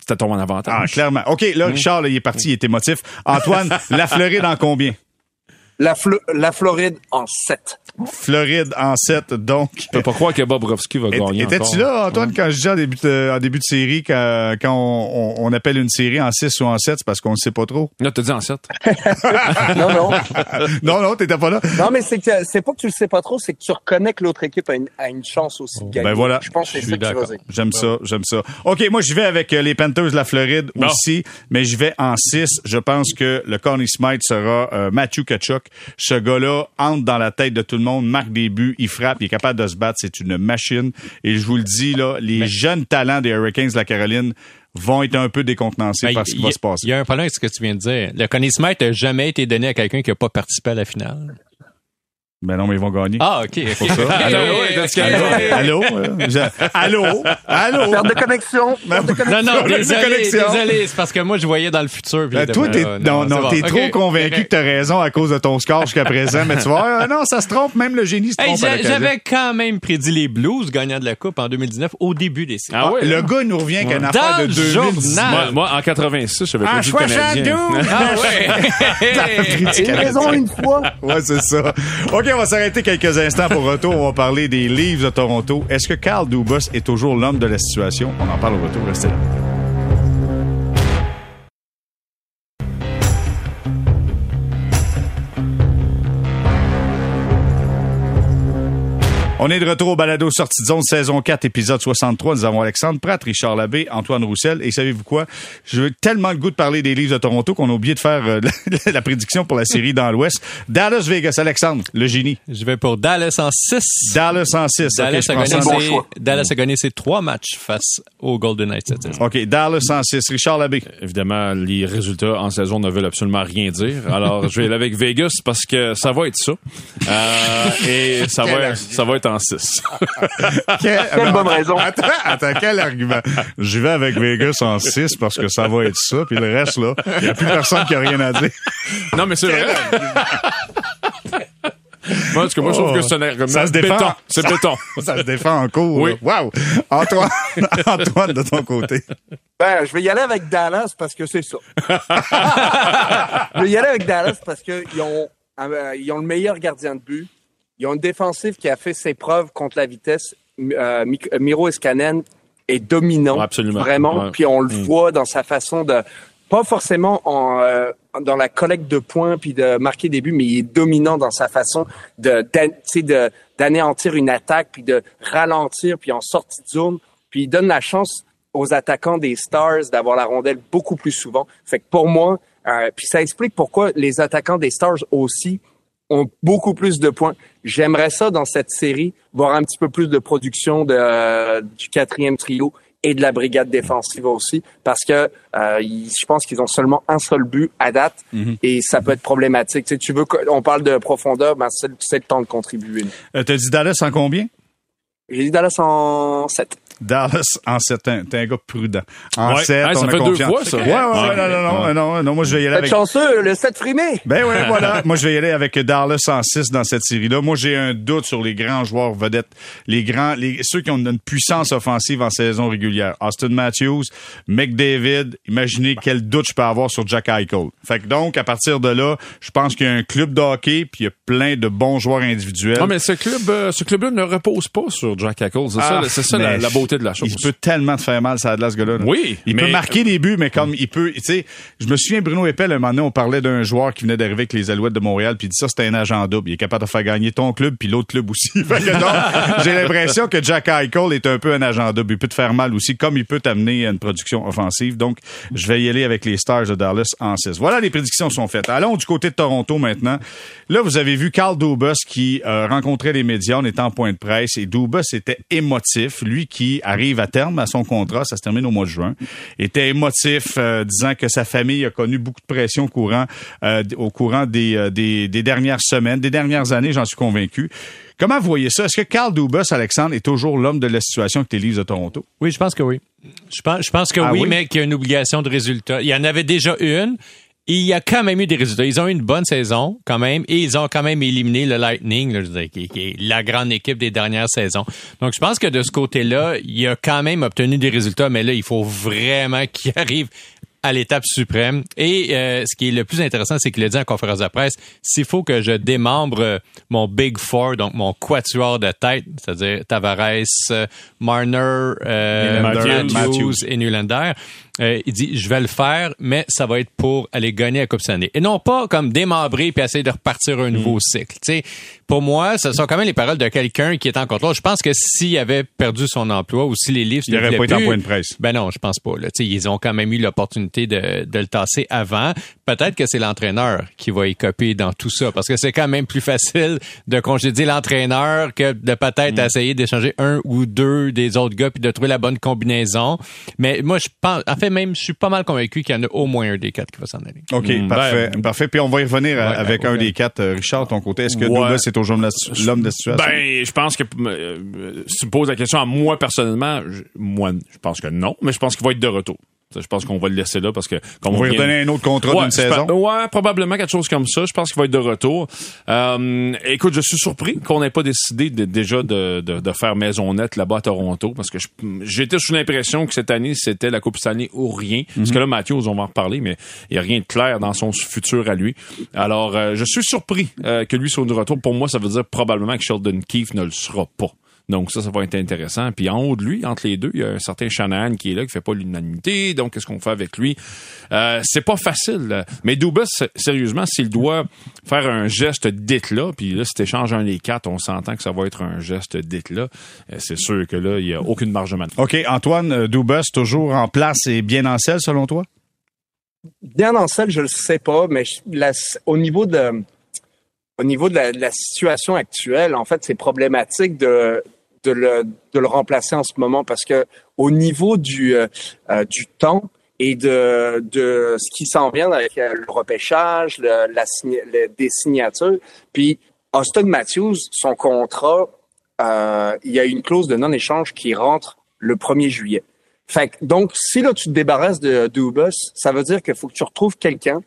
C'était ton avantage. Ah, clairement. OK, là, Richard, là, il est parti, il est émotif. Antoine, la Floride en combien? La, Flo- la Floride en 7. Floride en 7, donc. Je peux pas croire que Bobrovski va gagner Étais-tu là, Antoine, quand je disais en début de, en début de série, quand, quand on, on- on appelle une série en 6 ou en 7, c'est parce qu'on ne sait pas trop? Là, t'as dit en 7. Non, non. non, non, t'étais pas là. Non, mais c'est que c'est pas que tu le sais pas trop, c'est que tu reconnais que l'autre équipe a une, a une chance aussi de gagner. Ben voilà. Je pense que c'est ça que tu vas d'accord. dire. J'aime ça, j'aime ça. OK, moi, je vais avec euh, les Panthers de la Floride Bon. aussi, mais je vais en 6. Je pense que le Connie Smite sera euh, Matthew Kachuk. Ce gars-là entre dans la tête de tout le monde, marque des buts, il frappe, il est capable de se battre. C'est une machine. Et je vous le dis, là, les jeunes talents des Hurricanes de la Caroline vont être un peu décontenancés Ben, par ce qui va se passer. Il y a un problème avec ce que tu viens de dire. Le Connie Smith n'a jamais été donné à quelqu'un qui n'a pas participé à la finale. Ben non, mais ils vont gagner. Ah, OK. ok. Allô, oui, parce que- Allô? Allô? Allô? Perte de connexion. perte de connexion. Non, non, désolé. C'est parce que moi, je voyais dans le futur. puis Ben, toi, t'es, non, non, t'es trop convaincu que t'as raison à cause de ton score jusqu'à présent, mais tu vois, euh, non, ça se trompe, même le génie se Hey, trompe. J'avais quand même prédit les Blues gagnant de la Coupe en 2019 au début des séries. Ah ouais, Le hein? gars nous revient Dans affaire de le 2019. journal. Moi, moi, en 86, j'avais En conduit le Canadien. 72! Ah ouais. Une raison une fois. Ouais, c'est ça. OK, on va s'arrêter quelques instants pour retour. On va parler des Leafs de Toronto. Est-ce que Carl Dubas est toujours l'homme de la situation? On en parle au retour. Restez là. On est de retour au balado Sortie de zone, saison 4, épisode 63. Nous avons Alexandre Pratt, Richard Labbé, Antoine Roussel. Et savez-vous quoi? Je veux tellement le goût de parler des livres de Toronto qu'on a oublié de faire euh, la, la prédiction pour la série dans l'Ouest. Dallas Vegas, Alexandre, le génie. Je vais pour Dallas en 6. Dallas en 6. Dallas, a gagné bon ses. Dallas a gagné ses trois matchs face aux Golden Knights cette saison. OK, Dallas en 6. Richard Labbé. Évidemment, les résultats en saison ne veulent absolument rien dire. Alors, je vais aller avec Vegas parce que ça va être ça. Euh, et ça va, être, ça va être en 6. Quelle bonne raison. Attends, attends, quel argument? Je vais avec Vegas en 6 parce que ça va être ça. Puis le reste, là, il n'y a plus personne qui a rien à dire. non, mais c'est vrai. Moi, parce que moi, je trouve que c'est un argument Ça se défend. béton. C'est béton. Ça se défend en cours. Oui. Wow! Antoine, Antoine, de ton côté. Ben, je vais y aller avec Dallas parce que c'est ça. je vais y aller avec Dallas parce qu'ils ont, euh, ils ont le meilleur gardien de but. Ils ont une défensive qui a fait ses preuves contre la vitesse. Euh, euh, Miro Escanen est dominant. Absolument. Vraiment. Ouais. Puis on le voit dans sa façon de, pas forcément en, euh, dans la collecte de points puis de marquer des buts, mais il est dominant dans sa façon de, d'an- tu sais, de, d'anéantir une attaque puis de ralentir puis en sortie de zone. Puis il donne la chance aux attaquants des Stars d'avoir la rondelle beaucoup plus souvent. Fait que pour moi, euh, puis ça explique pourquoi les attaquants des Stars aussi ont beaucoup plus de points. J'aimerais ça dans cette série, voir un petit peu plus de production de, euh, du quatrième trio et de la brigade défensive aussi, parce que euh, je pense qu'ils ont seulement un seul but à date Mhm. et ça peut être problématique. Tu, sais, tu veux qu'on parle de profondeur, ben c'est c'est le temps de contribuer. Euh, T'as dit Dallas en combien? J'ai dit Dallas en 7. Dallas en 7 ans. T'es un gars prudent. En Ouais. 7, Ouais, ça on a confiance. fois, ça. Ouais, ouais, ouais, non, non, non, non, non, moi, je vais y aller Faites avec... chanceux, le 7 frimé! Ben ouais, voilà. Moi, je vais y aller avec Dallas en 6 dans cette série-là. Moi, j'ai un doute sur les grands joueurs vedettes, les grands, les, ceux qui ont une puissance offensive en saison régulière. Austin Matthews, McDavid. Imaginez quel doute je peux avoir sur Jack Eichel. Fait que donc, à partir de là, je pense qu'il y a un club de hockey puis il y a plein de bons joueurs individuels. Non, mais ce club, euh, ce club-là ne repose pas sur Jack Eichel. C'est ça, Ah, c'est ça la, mais la beauté de la chose. Il peut tellement te faire mal, ça a de là, ce gars-là. là. Oui, Il mais- peut marquer des buts, mais comme il peut, tu sais, je me souviens, Bruno Eppel, un moment donné, on parlait d'un joueur qui venait d'arriver avec les Alouettes de Montréal, puis il dit ça, c'était un agent double. Il est capable de faire gagner ton club, puis l'autre club aussi. J'ai l'impression que Jack Eichel est un peu un agent double. Il peut te faire mal aussi, comme il peut t'amener à une production offensive. Donc, je vais y aller avec les Stars de Dallas en 6. Voilà, les prédictions sont faites. Allons du côté de Toronto maintenant. Là, vous avez vu Carl Dubas qui euh, rencontrait les médias. On était en point de presse et Dubas était émotif. Lui qui arrive à terme à son contrat, ça se termine au mois de juin, était émotif, euh, disant que sa famille a connu beaucoup de pression au courant, euh, au courant des, euh, des, des dernières semaines, des dernières années, j'en suis convaincu. Comment vous voyez ça? Est-ce que Carl Dubas, Alexandre, est toujours l'homme de la situation avec les Leafs de Toronto? Oui, je pense que oui. Je pense, je pense que Ah oui, oui? mais qu'il y a une obligation de résultat. Il y en avait déjà une. Il y a quand même eu des résultats. Ils ont eu une bonne saison, quand même, et ils ont quand même éliminé le Lightning, là, je veux dire, qui, qui est la grande équipe des dernières saisons. Donc, je pense que de ce côté-là, il a quand même obtenu des résultats, mais là, il faut vraiment qu'il arrive à l'étape suprême. Et euh, ce qui est le plus intéressant, c'est qu'il a dit en conférence de presse, s'il faut que je démembre euh, mon Big Four, donc mon quatuor de tête, c'est-à-dire Tavares, euh, Marner, euh, Matthews. Matthews, et Nylander, euh, il dit, je vais le faire, mais ça va être pour aller gagner la Coupe Stanley. Et non pas comme démembrer puis essayer de repartir un nouveau cycle. Tu sais, pour moi, ce sont quand même les paroles de quelqu'un qui est en contrôle. Je pense que s'il avait perdu son emploi ou si les livres Il aurait pas été en point de presse. ben non, je pense pas. Là. Tu sais, ils ont quand même eu l'opportunité de, de le tasser avant. Peut-être que c'est l'entraîneur qui va y copier dans tout ça, parce que c'est quand même plus facile de congédier l'entraîneur que de peut-être essayer d'échanger un ou deux des autres gars puis de trouver la bonne combinaison. Mais moi, je pense, en fait, même, je suis pas mal convaincu qu'il y en a au moins un des quatre qui va s'en aller. OK, Mm, parfait. ben- parfait. Puis on va y revenir euh, Ouais, avec ben, un des quatre. Euh, Richard, ton côté, est-ce que Ouais. Dubas est toujours l'homme de la situation? Ben, je pense que euh, euh, si tu me poses la question à moi personnellement, je, moi, je pense que non, mais je pense qu'il va être de retour. Je pense qu'on va le laisser là parce que comme on va lui redonner un autre contrat Ouais, d'une saison. ouais, probablement quelque chose comme ça. Je pense qu'il va être de retour. Euh, écoute, je suis surpris qu'on n'ait pas décidé de- déjà de, de, de faire maison nette là-bas à Toronto parce que j'étais sous l'impression que cette année c'était la Coupe Stanley ou rien. Parce Mhm. que là, Matthews, on va en reparler, mais il n'y a rien de clair dans son futur à lui. Alors, euh, je suis surpris euh, que lui soit de retour. Pour moi, ça veut dire probablement que Sheldon Keefe ne le sera pas. Donc ça, ça va être intéressant. Puis en haut de lui, entre les deux, il y a un certain Shanahan qui est là, qui fait pas l'unanimité. Donc qu'est-ce qu'on fait avec lui? Euh, C'est pas facile. là. Mais Dubas, sérieusement, s'il doit faire un geste d'éclat, puis là, si t'échanges un des quatre, on s'entend que ça va être un geste d'éclat. Euh, c'est sûr que là, il y a aucune marge de manœuvre. OK, Antoine euh, Dubas, toujours en place et bien en selle, selon toi? Bien en selle, je le sais pas, mais je- la- au niveau de au niveau de la, de la situation actuelle, en fait, c'est problématique de de le de le remplacer en ce moment parce que au niveau du euh, euh, du temps et de de ce qui s'en vient avec euh, le repêchage, le, la des signatures, puis Austin Matthews, son contrat, euh, il y a une clause de non-échange qui rentre le 1er juillet. Fait que, donc, si là, tu te débarrasses de Dubas, ça veut dire qu'il faut que tu retrouves quelqu'un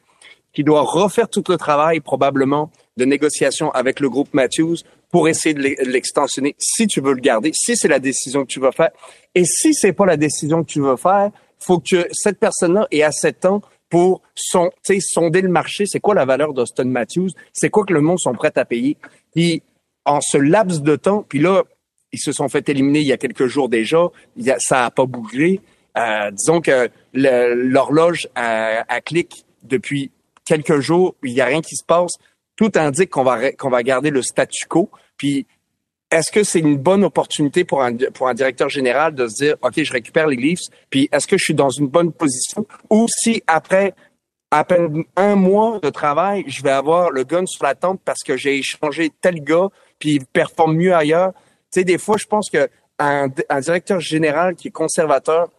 qui doit refaire tout le travail, probablement, de négociation avec le groupe Matthews pour essayer de l'e- de l'extensionner si tu veux le garder, si c'est la décision que tu veux faire. Et si c'est pas la décision que tu veux faire, faut que cette personne-là ait assez de temps pour son, sonder le marché. C'est quoi la valeur d'Austin Matthews? C'est quoi que le monde sont prêts à payer? Puis, en ce laps de temps, puis là, ils se sont fait éliminer il y a quelques jours déjà. Il a- ça pas bougé. Euh, disons que l'horloge à, à clic depuis quelques jours, il y a rien qui se passe. Tout indique qu'on va qu'on va garder le statu quo. Puis est-ce que c'est une bonne opportunité pour un pour un directeur général de se dire ok je récupère les Leafs puis est-ce que je suis dans une bonne position? Ou si après à peine un mois de travail je vais avoir le gun sur la tempe parce que j'ai échangé tel gars puis il performe mieux ailleurs? Tu sais des fois je pense que un, un directeur général qui est conservateur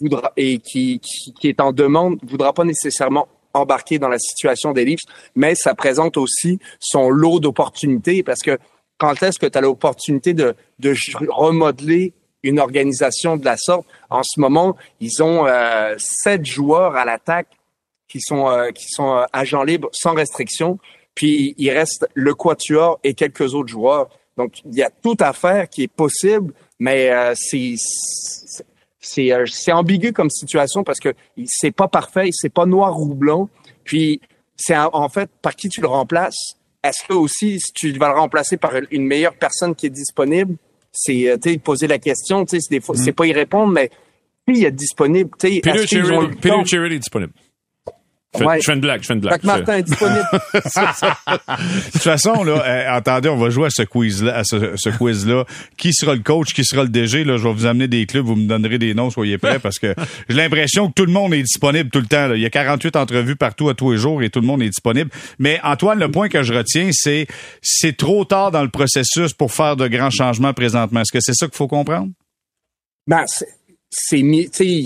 voudra et qui, qui, qui est en demande voudra pas nécessairement embarquer dans la situation des Leafs, mais ça présente aussi son lot d'opportunités parce que quand est-ce que tu as l'opportunité de, de remodeler une organisation de la sorte? En ce moment, ils ont euh, sept joueurs à l'attaque qui sont euh, qui sont euh, agents libres sans restriction, puis il reste le quatuor et quelques autres joueurs. Donc il y a tout à faire qui est possible, mais c'est c'est c'est ambigu comme situation parce que c'est pas parfait, c'est pas noir ou blanc. Puis c'est en fait par qui tu le remplaces? Est-ce que aussi, si tu vas le remplacer par une meilleure personne qui est disponible, c'est, euh, tu poser la question, tu sais, c'est, mm-hmm. pas y répondre, mais puis il est disponible, tu sais. Peter Cherry est disponible. Je fais une blague, je fais une blague. Fait Martin est disponible. de toute façon, là, euh, attendez, on va jouer à ce quiz-là, à ce, ce quiz-là. Qui sera le coach, qui sera le DG? Là, je vais vous amener des clubs, vous me donnerez des noms, soyez prêts, parce que j'ai l'impression que tout le monde est disponible tout le temps. Là. Il y a 48 entrevues partout à tous les jours et tout le monde est disponible. Mais Antoine, le point que je retiens, c'est c'est trop tard dans le processus pour faire de grands changements présentement. Est-ce que c'est ça qu'il faut comprendre? Ben, c'est, c'est,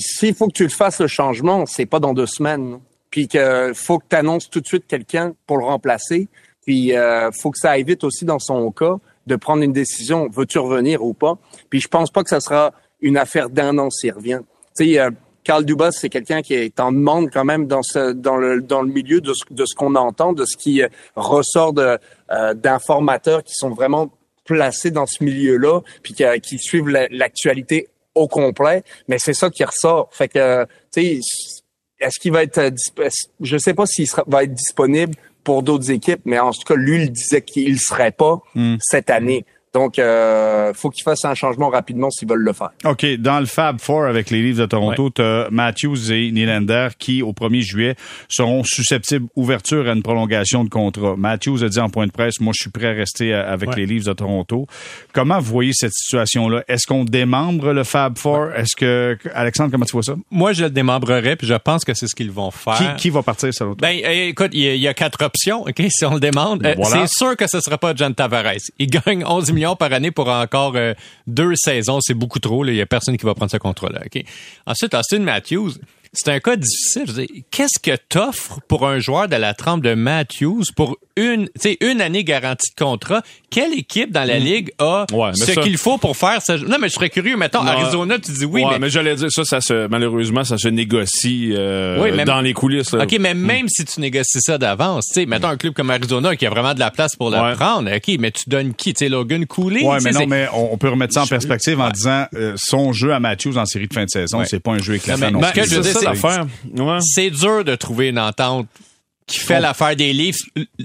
s'il faut que tu le fasses le changement, c'est pas dans deux semaines puis qu'il faut que tu annonces tout de suite quelqu'un pour le remplacer. Puis euh, faut que ça aille vite aussi dans son cas de prendre une décision, veux-tu revenir ou pas? Puis je pense pas que ça sera une affaire d'un an s'il revient. Tu sais, euh, Carl Dubas, c'est quelqu'un qui est en demande quand même dans ce dans le dans le milieu de ce, de ce qu'on entend, de ce qui euh, ressort euh, d'informateurs qui sont vraiment placés dans ce milieu-là, puis qui, qui suivent l'actualité au complet. Mais c'est ça qui ressort. Fait que tu sais est-ce qu'il va être, euh, je ne sais pas s'il va être disponible pour d'autres équipes, mais en tout cas, lui, il disait qu'il ne serait pas hmm. cette année. Donc, euh, faut qu'ils fassent un changement rapidement s'ils veulent le faire. OK. Dans le Fab Four avec les Leafs de Toronto, tu as Matthews et Nylander qui, au 1er juillet, seront susceptibles d'ouverture à une prolongation de contrat. Matthews a dit en point de presse, moi, je suis prêt à rester avec les Leafs de Toronto. Comment vous voyez cette situation-là? Est-ce qu'on démembre le Fab Four? Est-ce que, Alexandre, comment tu vois ça? Moi, je le démembrerais, puis je pense que c'est ce qu'ils vont faire. Qui, va partir, ça, Ben, eh, écoute, il y, a quatre options, OK, si on le demande. Euh, c'est sûr que ce sera pas John Tavares. Il gagne 11 millions par année pour encore euh, deux saisons. C'est beaucoup trop. Il y a personne qui va prendre ce contrat-là. Ensuite, Austin Matthews, c'est un cas difficile. Qu'est-ce que t'offres pour un joueur de la trempe de Matthews pour une, une année garantie de contrat? Quelle équipe dans la hmm. ligue a ce qu'il faut pour faire ça? Non, mais je serais curieux. Mettons, Arizona, tu dis oui. mais, mais j'allais dire ça, ça se, malheureusement, ça se négocie euh, dans les coulisses. OK, mais hmm. même si tu négocies ça d'avance, tu sais, mettons un club comme Arizona qui a vraiment de la place pour le prendre, OK, mais tu donnes qui? Tu sais, Logan Cooley? Ouais, mais non, mais on, peut remettre ça en perspective en disant euh, son jeu à Matthews en série de fin de saison, c'est pas un jeu éclatant non, c'est dur de trouver une entente qui fait l'affaire des livres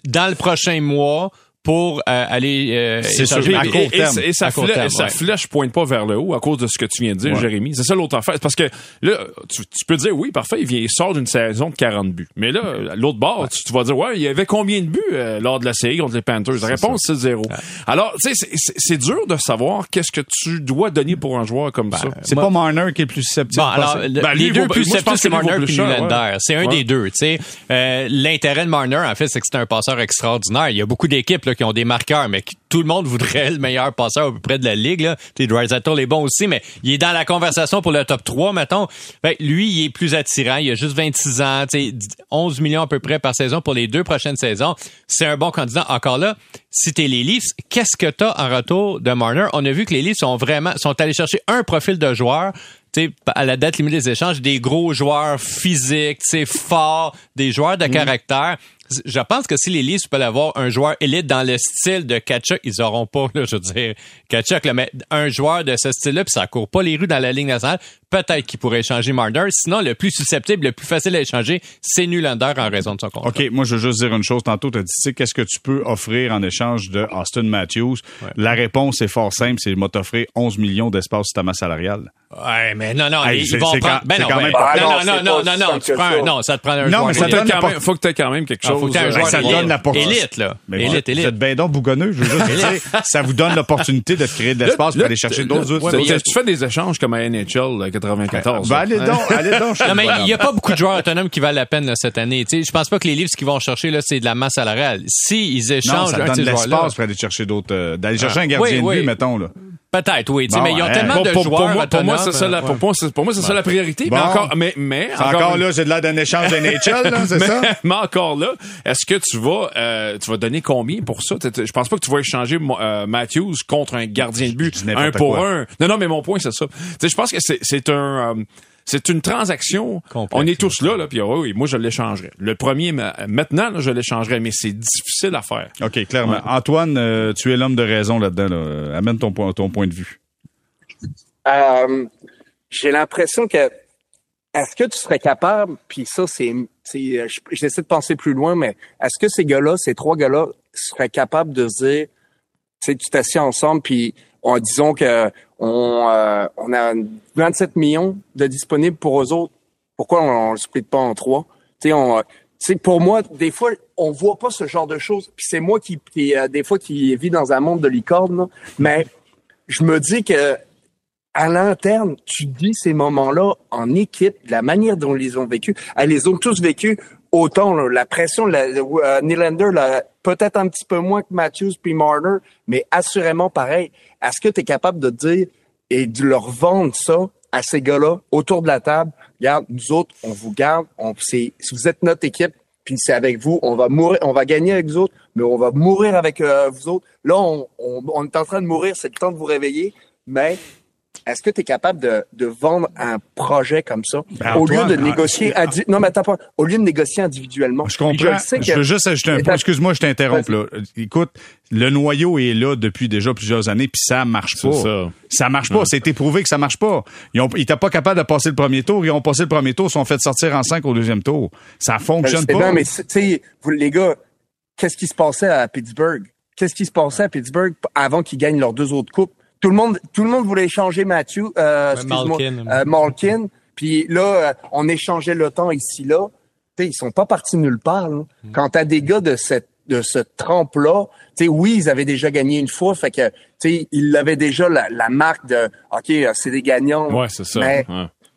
dans le prochain mois pour euh, aller euh, c'est à court terme. Et, sa, flèche pointe pas vers le haut à cause de ce que tu viens de dire, Jérémy. C'est ça l'autre affaire. Parce que là, tu, peux dire oui, parfait, il vient, il sort d'une saison de 40 buts. Mais là, l'autre bord, tu, vas dire ouais, il y avait combien de buts euh, lors de la série contre les Panthers? La réponse c'est zéro. Alors, tu sais, c'est dur de savoir qu'est-ce que tu dois donner pour un joueur comme ben, ça. C'est pas Marner qui est le plus susceptible. Bon, alors, ben, les deux plus susceptibles, c'est Marner et Nylander. C'est un des deux. Tu sais, l'intérêt de Marner, en fait, c'est que c'est un passeur extraordinaire. Il y a beaucoup d'équipes qui ont des marqueurs, mais tout le monde voudrait le meilleur passeur à peu près de la ligue. Là. Drysdale est bon aussi, mais il est dans la conversation pour le top 3, mettons. Ben, lui, il est plus attirant. Il a juste 26 ans, 11 millions à peu près par saison pour les deux prochaines saisons. C'est un bon candidat. Encore là, si t'es les Leafs, qu'est-ce que t'as en retour de Marner? On a vu que les Leafs sont vraiment, sont allés chercher un profil de joueur à la date limite des échanges, des gros joueurs physiques, forts, des joueurs de mm. caractère je pense que si les Leafs peuvent avoir un joueur élite dans le style de Kachuk, ils auront pas, là, je veux dire, Kachuk, mais un joueur de ce style-là, puis ça court pas les rues dans la ligne nationale, peut-être qu'il pourrait échanger Marner. Sinon, le plus susceptible, le plus facile à échanger, c'est Nylander en raison de son contrat. OK, moi, je veux juste dire une chose. Tantôt, tu as dit, tu sais, qu'est-ce que tu peux offrir en échange de Austin Matthews? La réponse est fort simple, c'est de t'offrir 11 millions d'espace sur ta masse salariale. Ouais, mais non, non, ils vont prendre. Ben non, ben, non, non, non, non, non, tu prends, non, ça te prend un non, mais ça te quand même, faut que tu aies quand même quelque chose. faut que un joueur ça donne la élite, là. élite, élite. Vous êtes bien donc bougonneux, je veux juste dire, ça vous donne l'opportunité de créer de l'espace pour aller chercher d'autres Tu fais des échanges comme à NHL 94. Ben, allez donc, allez donc. Non, mais il y a pas beaucoup de joueurs autonomes qui valent la peine cette année. Tu sais, je pense pas que les livres qu'ils vont chercher là, c'est de la masse salariale. Si ils échangent non, ça donne de l'espace pour aller chercher d'autres, euh, d'aller chercher un gardien de but, mettons là. Peut-être, oui. mais ils ont hein. tellement de joueurs moi, c'est autonomes, ça, la, ouais. pour moi, c'est, pour moi, c'est ça la priorité. Bon. Mais encore, mais, mais, C'est encore une- là, j'ai de l'air d'un échange de NHL, là, c'est mais, ça? mais encore là, est-ce que tu vas, euh, tu vas donner combien pour ça? Je pense pas que tu vas échanger euh, Matthews contre un gardien de but, un pour quoi. un. Non, non, mais mon point, c'est ça. Je pense que c'est, c'est un, euh, c'est une transaction. On est tous là, là, puis oui, oui, moi je l'échangerais. Le premier, ma- maintenant, là, je l'échangerais, mais c'est difficile à faire. OK, clairement. Antoine, euh, tu es l'homme de raison là-dedans. Là. Amène ton, point- ton point de vue. Euh, j'ai l'impression que est-ce que tu serais capable, puis ça c'est, c'est euh, j'essaie de penser plus loin, mais est-ce que ces gars-là, ces trois gars-là, seraient capables de se dire, tu sais, tu t'assieds ensemble, puis en disons que on, euh, on a 27 millions de disponibles pour eux autres, pourquoi on, on le split pas en trois? Tu sais, on, euh, pour moi, des fois, on voit pas ce genre de choses. Puis c'est moi qui, qui, euh, des fois, qui vis dans un monde de licorne, là. mais je me dis que à l'interne, tu dis ces moments-là en équipe, la manière dont ils ont vécu. Elles les ont tous vécu autant. là, la pression, la, euh, peut-être un petit peu moins que Matthews puis Marner, mais assurément pareil. Est-ce que tu es capable de dire et de leur vendre ça à ces gars-là autour de la table? Regarde, nous autres, on vous garde. On, si vous êtes notre équipe, puis c'est avec vous, on va mourir, on va gagner avec vous autres, mais on va mourir avec euh, vous autres. Là, on, on, on est en train de mourir, c'est le temps de vous réveiller, mais est-ce que tu es capable de, de vendre un projet comme ça Ben, au lieu de négocier ah, indi- non mais attends pas au lieu de négocier individuellement? Je comprends. Je, veux juste ajouter un point. Excuse-moi, je t'interromps là. Écoute, le noyau est là depuis déjà plusieurs années, puis ça marche pas. C'est ça. marche pas. C'est éprouvé que ça marche pas. Ils ont, ils étaient pas capables de passer le premier tour. Ils ont passé le premier tour, ils sont fait sortir en cinq au deuxième tour. Ça fonctionne Ben, c'est pas. bien, mais tu sais, vous, les gars, qu'est-ce qui se passait à Pittsburgh? Qu'est-ce qui se passait à Pittsburgh avant qu'ils gagnent leurs deux autres coupes? Tout le monde, tout le monde voulait échanger Matthew, euh, Malkin. euh, Malkin. Puis là, euh, on échangeait le temps ici là. Tu sais, ils sont pas partis nulle part. Là. Quand t'as des gars de cette de ce trempe-là, oui, ils avaient déjà gagné une fois, fait que, ils avaient déjà la, la marque de, ok, euh, c'est des gagnants. Ouais, c'est ça. Mais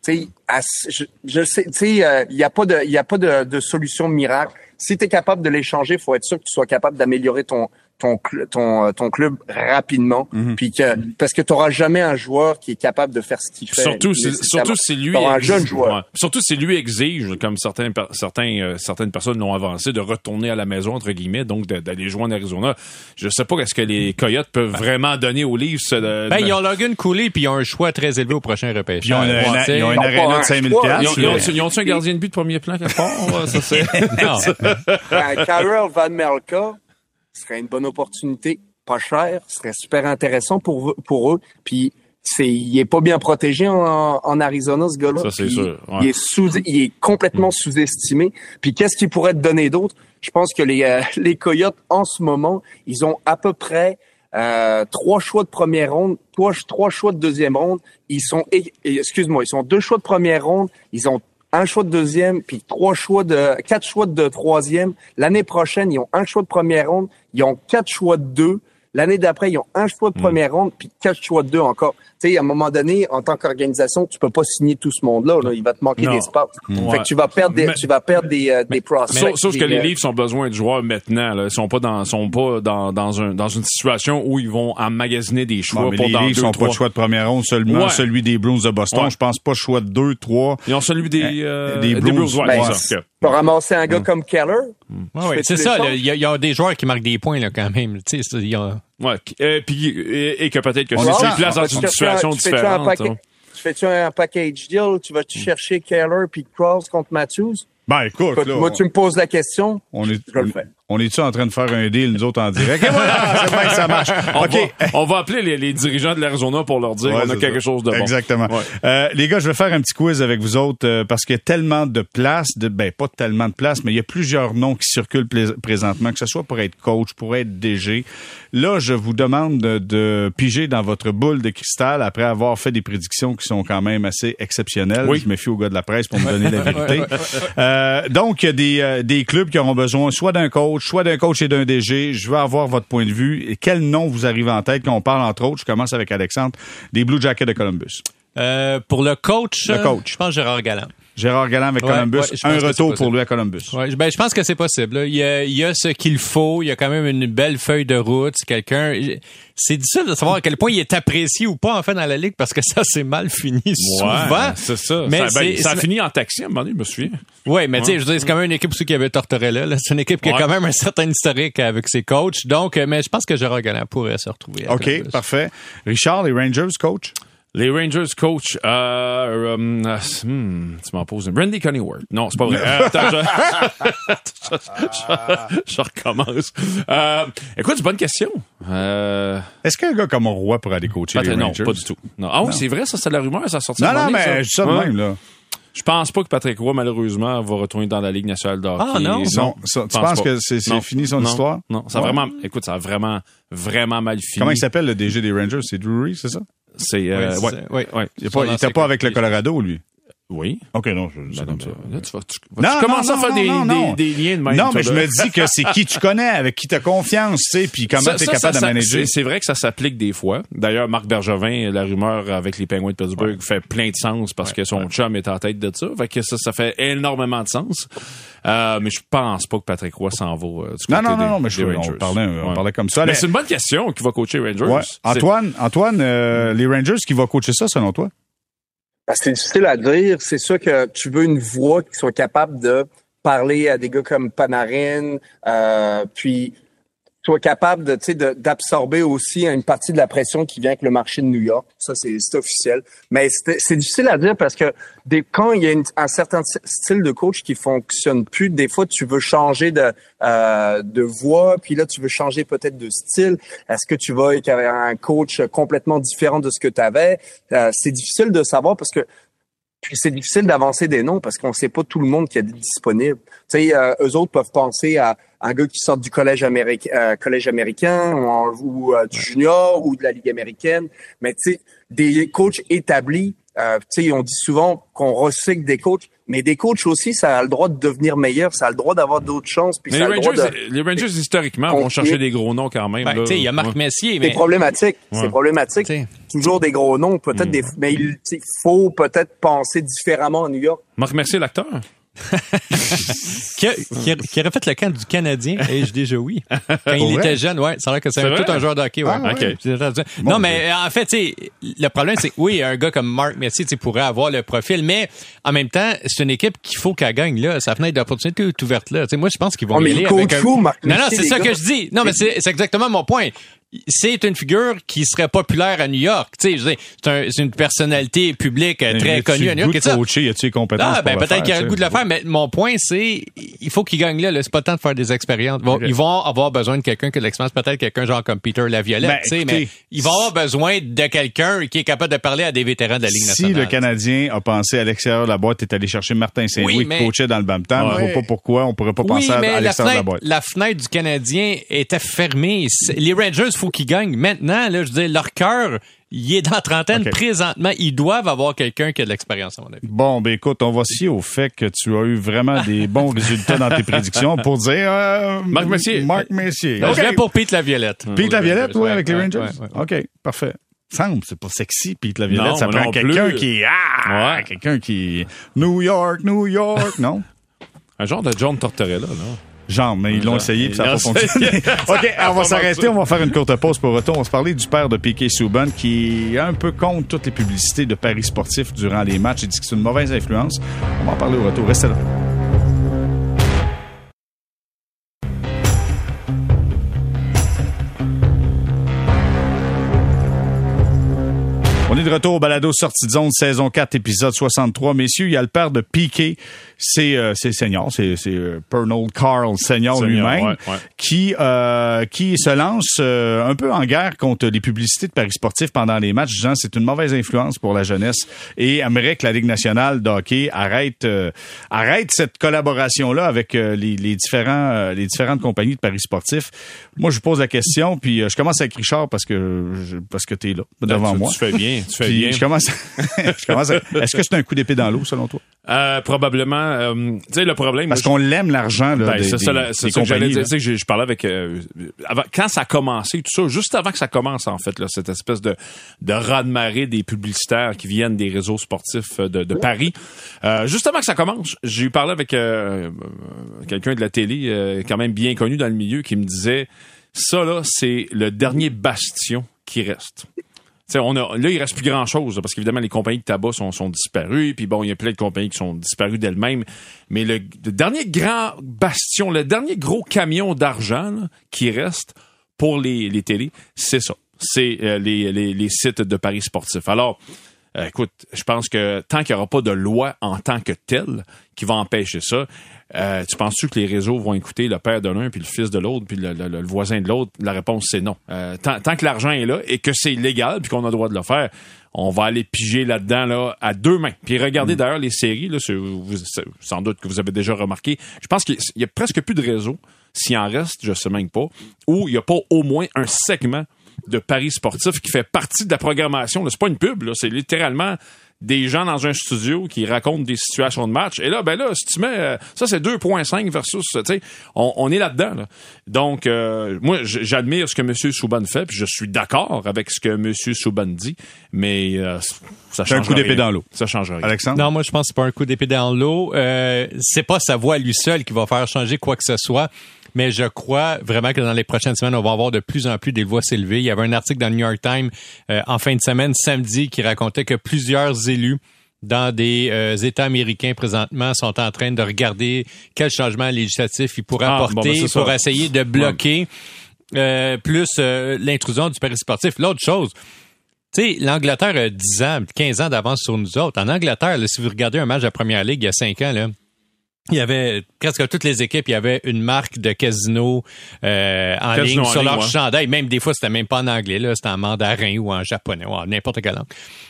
Ouais. à- je, je sais, tu sais, euh, il n'y a pas de, il y a pas de, de solution miracle. Si tu es capable de l'échanger, il faut être sûr que tu sois capable d'améliorer ton ton cl- ton euh, ton club rapidement, Mhm. puis que parce que tu n'auras jamais un joueur qui est capable de faire ce qu'il fait. Surtout, surtout si lui un exige- jeune joueur. ouais. Surtout si lui exige, comme certains, certains, euh, certaines personnes l'ont avancé, de retourner à la maison entre guillemets, donc d'aller jouer en Arizona. Je sais pas est-ce que les Coyotes peuvent vraiment donner aux Leafs. euh, Ben, de- ils ont Logan Cooley puis ils ont un choix très élevé au prochain repêchage. Puis ils ont une, Ouais, sais. ils ont une Ils ont aréna pas de un 5000 choix. Ils ont, ils ont- là. ils ont-tu un gardien de but de premier plan quelque part? Ça, c'est... Non. Ben, Van Melka serait une bonne opportunité, pas cher, serait super intéressant pour eux- pour eux. Puis c'est, il est pas bien protégé en, en Arizona ce gars-là. Ça, c'est sûr, ouais. Il est sous, il est complètement sous-estimé. Puis qu'est-ce qu'il pourrait te donner d'autre? Je pense que les euh, les Coyotes en ce moment, ils ont à peu près euh, trois choix de première ronde, trois, trois choix de deuxième ronde. Ils sont, excuse-moi, ils sont deux choix de première ronde. Ils ont un choix de deuxième, puis trois choix de quatre choix de troisième. L'année prochaine, ils ont un choix de première ronde, ils ont quatre choix de deux. L'année d'après, ils ont un choix de première ronde, puis quatre choix de deux encore. Tu sais, à un moment donné, en tant qu'organisation, tu peux pas signer tout ce monde-là. là. Il va te manquer Non. d'espace. Ouais. Fait que tu vas perdre des, Mais- tu vas perdre des, euh, des prospects. Sauf, sauf que des, les euh, Leafs ont besoin de joueurs maintenant. Là. Ils sont pas dans, sont pas dans, dans, un, dans une situation où ils vont emmagasiner des choix Bon, mais pour les dans Leafs deux, n'ont pas trois. de choix de première ronde, seulement Ouais. celui des Bruins de Boston. Ouais. Je pense pas choix de 2, 3. Ils ont celui des, euh, des des Bruins. Bruins. ouais, Ben. Pour ramasser un gars comme Keller, Ouais, ouais, c'est ça. Il y, a- il y a des joueurs qui marquent des points là, quand même. Tu sais, c'est- il y a- Ouais. Et, puis, et, et que peut-être que On si est tu sans- les places dans une situation un- tu un différente. paquet- hein. Tu fais-tu un package deal? Tu vas-tu chercher Keller puis Cross contre Matthews? Ben, écoute, Écoute, là, moi, tu me poses la question. on est, je le fais. On est-tu en train de faire un deal, nous autres, en direct? Et voilà, c'est bien que ça marche. On, OK. va, on va appeler les, les dirigeants de l'Arizona pour leur dire Ouais, qu'on a quelque ça. chose de bon. Exactement. Ouais. Euh, les gars, je vais faire un petit quiz avec vous autres euh, parce qu'il y a tellement de places, de, ben pas tellement de places, mais il y a plusieurs noms qui circulent présentement, que ce soit pour être coach, pour être DG. Là, je vous demande de, de piger dans votre boule de cristal après avoir fait des prédictions qui sont quand même assez exceptionnelles. Oui. Je me fie au gars de la presse pour me donner la vérité. Euh, donc, il y a des, des clubs qui auront besoin soit d'un coach, soit d'un coach et d'un DG. Je veux avoir votre point de vue. Et quel nom vous arrive en tête quand on parle, entre autres, je commence avec Alexandre, des Blue Jackets de Columbus. Euh, pour le coach, Le coach. je pense Gérard Galland. Gérard Galland avec Ouais, Columbus. ouais, un retour pour lui à Columbus. Ouais, ben, je pense que c'est possible. là. Il, y a, il y a ce qu'il faut. Il y a quand même une belle feuille de route. C'est quelqu'un. C'est difficile de savoir à quel point il est apprécié ou pas en fait dans la ligue parce que ça c'est mal fini souvent. C'est ça. Mais ça, ben, ça a fini en taxi à un moment donné, je me souviens. Oui, mais tu sais, je veux dire, c'est quand même une équipe aussi qui avait Tortorella. là. C'est une équipe qui a quand même un certain historique avec ses coachs. Donc, euh, mais je pense que Gérard Galland pourrait se retrouver. à OK, Columbus. parfait. Richard, les Rangers, coach? Les Rangers coach, euh, euh, hmm, tu m'en poses une. Randy Cunningworth. Non, c'est pas vrai. Euh, attends, je, je- je- je recommence. Euh, écoute, bonne question. Euh, Est-ce qu'un gars comme Roy pourrait aller coacher les Patrick- non, Rangers? pas du tout. Non. Ah oui, c'est vrai, ça, c'est la rumeur, ça a sorti. Non, non, mais je dis ça de Ouais. même, là. Je pense pas que Patrick Roy, malheureusement, va retourner dans la Ligue nationale de hockey. Ah, non? Non, ça- tu pense penses pas. que c'est- fini son Non. histoire? Non, ça a Ouais. vraiment, écoute, ça a vraiment, vraiment mal fini. Comment il s'appelle le DG des Rangers? C'est Drury, c'est ça? C'est, euh, ouais. Oui. ouais. Il Son était pas, avec le. Colorado, lui. Oui. OK, non, je dis Ben comme ça. mais là, tu vas, tu, Non, tu commences non, à faire non, des, liens de même. Non, mais je me dis que c'est qui tu connais, avec qui tu as confiance, tu sais, puis comment tu es ça, capable ça, de manager. c'est- vrai que ça s'applique des fois. D'ailleurs, Marc Bergevin, la rumeur avec les Penguins de Pittsburgh fait plein de sens parce que son chum est en tête de ça. Fait que ça, ça fait énormément de sens. Euh, mais je pense pas que Patrick Roy s'en va euh, du Non, côté non, non, des- non, mais je, on, parlait, on parlait comme ça. Mais c'est une bonne question qui va coacher les Rangers. Antoine, Antoine euh, les Rangers, qui va coacher ça, selon toi? C'est difficile à dire. C'est sûr que tu veux une voix qui soit capable de parler à des gars comme Panarin, euh, puis soit capable de, d'absorber aussi une partie de la pression qui vient avec le marché de New York. Ça, c'est, officiel. Mais c'est, difficile à dire parce que des, quand il y a un certain ty- style de coach qui fonctionne plus, des fois, tu veux changer de, euh, de voix, puis là, tu veux changer peut-être de style. Est-ce que tu vas avec un coach complètement différent de ce que tu avais? Euh, c'est difficile de savoir parce que puis c'est difficile d'avancer des noms parce qu'on sait pas tout le monde qui est disponible. Tu sais, euh, eux autres peuvent penser à un gars qui sort du collège américain, euh, collège américain ou, euh, du junior ou de la ligue américaine. Mais tu sais, des coachs établis, tu sais, on dit souvent qu'on recycle des coachs, mais des coachs aussi, ça a le droit de devenir meilleur, ça a le droit d'avoir d'autres chances, puis Mais ça les a le droit Rangers, de... les Rangers, historiquement, vont chercher des gros noms quand même. Ben, là. tu sais, il y a Marc Ouais. Messier, C'est mais problématique, Ouais. c'est problématique. tu sais, Toujours des gros noms, peut-être des, mais il faut peut-être penser différemment à New York. Marc Mercier, l'acteur? Qui, a- qui a- qui aurait fait le camp du Canadien, et je déjà oui. Quand il vrai? était jeune, ouais. C'est vrai que c'est tout un joueur de hockey, ouais. Ah, ouais. Non, mais en fait, le problème, c'est que oui, un gars comme Mark Messier, pourrait avoir le profil, mais en même temps, c'est une équipe qu'il faut qu'elle gagne là. Sa fenêtre d'opportunité est ouverte là. Tu sais, moi, je pense qu'ils vont Oh, mais y aller avec un- fou, Marc Non, non, c'est ça gars. que je dis. Non, mais c'est exactement mon point. C'est une figure qui serait populaire à New York. Tu sais, c'est un- c'est une personnalité publique euh, très Y connue à New York. de ça. coacher, y compétences Ah, ben peut-être qu'il y a le goût de le faire, mais mon point, c'est il faut qu'ils gagnent là. là. C'est pas le temps de faire des expériences. Bon, Ils vont avoir besoin de quelqu'un qui a de l'expérience, peut-être quelqu'un genre comme Peter Laviolette, Ben, tu sais, mais ils vont avoir besoin de quelqu'un qui est capable de parler à des vétérans de la Ligue Si nationale. le Canadien a pensé à l'extérieur de la boîte, est allé chercher Martin Saint-Louis Oui, qui mais- coachait dans le Bampton, je Ouais. vois pas pourquoi on pourrait pas Oui, penser à, l'extérieur de la fenêtre, boîte. la fenêtre du Canadien était fermée. Les Rangers, faut qu'ils gagnent maintenant. Là, je veux dire, leur cœur, il est dans la trentaine présentement. Ils doivent avoir quelqu'un qui a de l'expérience, à mon avis. Bon, ben écoute, on va se fier au fait que tu as eu vraiment des bons résultats dans tes prédictions pour dire euh, Marc Messier. Marc Messier. Ben, OK. Je vais pour Pete Laviolette. Pete Laviolette, oui, Ouais, avec les Rangers? ouais, ouais. OK, parfait. Semble, c'est pas sexy, Pete Laviolette. Non, ça prend quelqu'un qui ah, Ouais. quelqu'un qui New York, New York, non? Un genre de John Tortorella, là. Genre, mais ils l'ont essayé puis ça n'a pas fonctionné. OK, on va s'arrêter, on va faire une courte pause pour retour. On va se parler du père de Piquet Souban qui est un peu contre toutes les publicités de paris sportifs durant les matchs. Il dit que c'est une mauvaise influence. On va en parler au retour. Restez là. On est de retour au balado Sortie de zone, saison 4, épisode 63. Messieurs, il y a le père de Piquet, c'est euh, c'est Senior, c'est c'est euh, Pernod Carl Senior lui-même, ouais, ouais. qui euh, qui se lance euh, un peu en guerre contre les publicités de paris sportifs pendant les matchs, disant c'est une mauvaise influence pour la jeunesse et aimerait que la Ligue nationale de hockey arrête euh, arrête cette collaboration là avec euh, les, les différents euh, les différentes compagnies de paris sportifs. Moi, je vous pose la question, puis je commence avec Richard parce que je- parce que t'es là devant Ben, tu, moi. Tu fais bien. Tu fais Puis bien. je commence, je commence à- Est-ce que c'est un coup d'épée dans l'eau, selon toi? Euh, probablement. Euh, tu sais, le problème... Parce qu'on l'aime, l'argent, là, Ben, c'est ça, des- la- c'est des ça que j'allais dire. je parlais avec euh, avant, quand ça a commencé tout ça, juste avant que ça commence en fait là, cette espèce de de raz-de-marée des publicitaires qui viennent des réseaux sportifs euh, de, de Paris. Euh, juste avant que ça commence, j'ai eu parlé avec quelqu'un de la télé quand même bien connu dans le milieu qui me disait ça là, c'est le dernier bastion qui reste. T'sais, on a, là, il reste plus grand chose, parce qu'évidemment, les compagnies de tabac sont, sont disparues, puis bon, il y a plein de compagnies qui sont disparues d'elles-mêmes. Mais le, dernier grand bastion, le dernier gros camion d'argent qui reste pour les, les télés, c'est ça. C'est euh, les, les, les sites de paris sportifs. Alors, euh, écoute, je pense que tant qu'il n'y aura pas de loi en tant que telle qui va empêcher ça, euh, tu penses-tu que les réseaux vont écouter le père de l'un, puis le fils de l'autre, puis le, le- le voisin de l'autre? La réponse, c'est non. Euh, tant, tant que l'argent est là et que c'est légal, puis qu'on a le droit de le faire, on va aller piger là-dedans là, à deux mains. Puis regardez d'ailleurs les séries, là, c'est- vous- sans doute que vous avez déjà remarqué, je pense qu'il y a presque plus de réseaux, s'il en reste, je sais même pas, où il n'y a pas au moins un segment de paris sportifs qui fait partie de la programmation. C'est pas une pub, là. c'est littéralement des gens dans un studio qui racontent des situations de match. Et là, ben là, si tu mets euh, ça, c'est 2.5 versus, tu sais, on, on est là-dedans. là. Donc, euh, moi, j'admire ce que M. Souban fait, puis je suis d'accord avec ce que M. Souban dit, mais euh, ça C'est un change coup d'épée dans l'eau. Ça change rien. Alexandre? Non, moi, je pense que c'est pas un coup d'épée dans l'eau. Euh, c'est pas sa voix à lui seul qui va faire changer quoi que ce soit. Mais je crois vraiment que dans les prochaines semaines, on va avoir de plus en plus des voix s'élever. Il y avait un article dans le New York Times euh, en fin de semaine, samedi, qui racontait que plusieurs élus dans des euh, États américains présentement sont en train de regarder quels changements législatifs ils pourraient Ah, bon, apporter ben, pour essayer de bloquer euh, plus euh, l'intrusion du paris sportif. L'autre chose, tu sais, l'Angleterre a 10 ans, 15 ans d'avance sur nous autres. En Angleterre, là, si vous regardez un match de la Première Ligue il y a 5 ans, là, il y avait presque toutes les équipes, il y avait une marque de casino euh, en Casino ligne en sur ligne, leur ouais. chandail. Même des fois, c'était même pas en anglais, là, c'était en mandarin ou en japonais ou en n'importe quelle langue.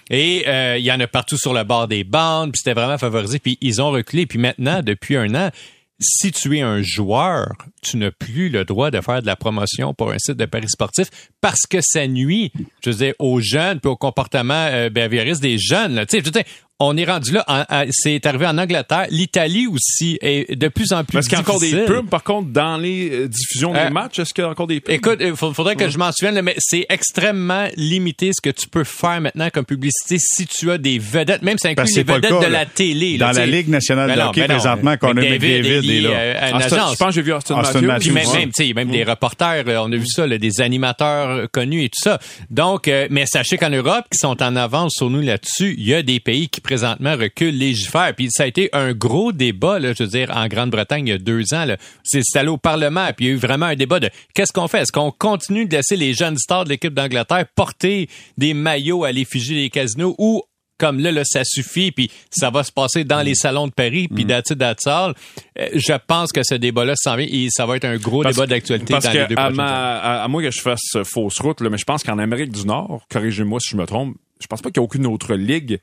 Et euh, il y en a partout sur le bord des bandes, puis c'était vraiment favorisé. Puis ils ont reculé. Puis maintenant, depuis un an, si tu es un joueur, tu n'as plus le droit de faire de la promotion pour un site de paris sportif parce que ça nuit, je veux dire, aux jeunes puis au comportement euh, des jeunes. là. Tu sais, je veux dire, on est rendu là. c'est arrivé en Angleterre. L'Italie aussi est de plus en plus Est-ce qu'il y a encore des pubs, par contre, dans les euh, diffusions des Euh, matchs? Est-ce qu'il y a encore des pubs? Écoute, il faudrait que je m'en souvienne, mais c'est extrêmement limité ce que tu peux faire maintenant comme publicité si tu as des vedettes, même ça inclut Parce que les c'est pas le vedettes cas, de là. la télé. là, Dans la. Ligue nationale Ben de hockey, ben présentement, qu'on a McDavid est là. euh, Ah, c'est- agence. je pense que j'ai vu Austin, Austin Matthews. Matthews. Puis même, même, tu sais, même des reporters, on a vu ça, là, des animateurs connus et tout ça. Donc, euh, mais sachez qu'en Europe, qui sont en avance sur nous là-dessus, il y a des pays qui présentement reculent légifèrent. Puis ça a été un gros débat, là, je veux dire, en Grande-Bretagne il y a deux ans. là. C'est c'est allé au Parlement, puis il y a eu vraiment un débat de qu'est-ce qu'on fait? Est-ce qu'on continue de laisser les jeunes stars de l'équipe d'Angleterre porter des maillots à l'effigie des casinos ou comme là, là, ça suffit, puis ça va se passer dans les salons de Paris, puis it, that's. Euh, Je pense que ce débat-là s'en vient et ça va être un gros Parce- débat d'actualité dans que les deux à, ma- à, à moins que je fasse euh, fausse route, là, mais je pense qu'en Amérique du Nord, corrigez-moi si je me trompe, je pense pas qu'il y a aucune autre ligue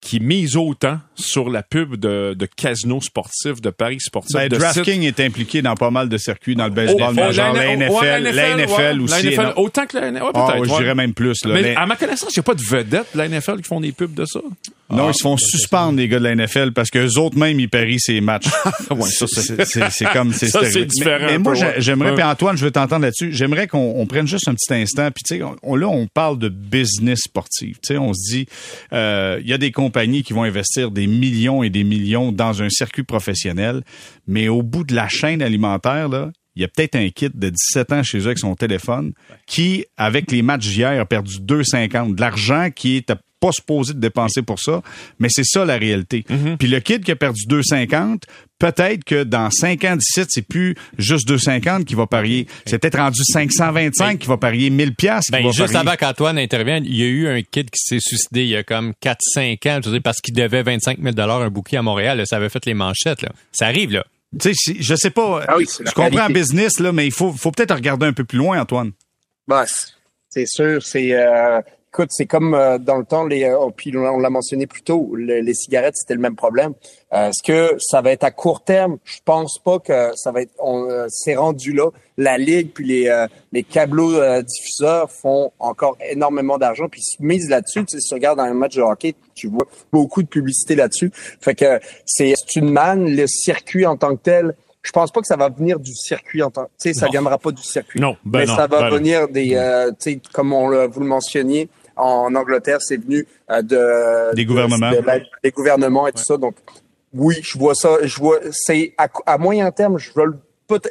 qui mise autant sur la pub de, de casinos sportifs, de paris sportifs, Ben. DraftKings est impliqué dans pas mal de circuits dans le baseball Oh, majeur, la- la ouais, NFL, la NFL ouais, aussi. la NFL, autant que la NFL, ouais, Ah, peut-être. je dirais même plus. Là, Mais, à ma connaissance, il n'y a pas de vedettes de la NFL qui font des pubs de ça. non, ils se font suspendre, les gars de la NFL, parce qu'eux autres même, ils parient ces matchs. Ouais, ça, c'est- comme... c'est différent Mais, moi, j'aimerais, puis Antoine, je veux t'entendre là-dessus, j'aimerais qu'on on prenne juste un petit instant, puis tu sais, on, là, on parle de business sportif. Tu sais, on se dit, euh, il y a des compagnies qui vont investir des millions et des millions dans un circuit professionnel, mais au bout de la chaîne alimentaire, là, il y a peut-être un kid de 17 ans chez eux avec son téléphone qui, avec les matchs d'hier, a perdu 2,50. De l'argent qui est pas supposé de dépenser pour ça, mais c'est ça la réalité. Puis le kid qui a perdu 2,50, peut-être que dans 5 ans d'ici, c'est plus juste 2,50 qui va parier. C'est peut-être rendu 525 qui va parier 1000 pièces qui Ben, juste parier. avant qu'Antoine intervienne, il y a eu un kid qui s'est suicidé il y a comme 4-5 ans, je veux dire, parce qu'il devait 25 000 un bouquet à Montréal. là. ça avait fait les manchettes. Là. Ça arrive, là. Tu sais, si- je sais pas. Ah oui, je comprends en business là, mais il faut, faut peut-être regarder un peu plus loin, Antoine. Bah, c'est sûr, c'est euh, Écoute, c'est comme euh, dans le temps, les, euh, puis on l'a mentionné plus tôt, les cigarettes, c'était le même problème. Euh, Est-ce que ça va être à court terme? Je pense pas que ça va être. On euh, s'est rendu là. La Ligue puis les, les câbleaux diffuseurs font encore énormément d'argent, puis ils se misent là-dessus. Tu sais, si tu regardes dans un match de hockey, tu vois beaucoup de publicité là-dessus. Fait que c'est une manne, le circuit en tant que tel je pense pas que ça va venir du circuit en tant tu sais ça viendra pas du circuit non ben mais non, ça va ben venir des euh, tu sais comme on le, vous le mentionniez en Angleterre c'est venu euh, de des gouvernements. de, de, des gouvernements et tout ça. Donc oui je vois ça je vois c'est à, à, moyen terme je le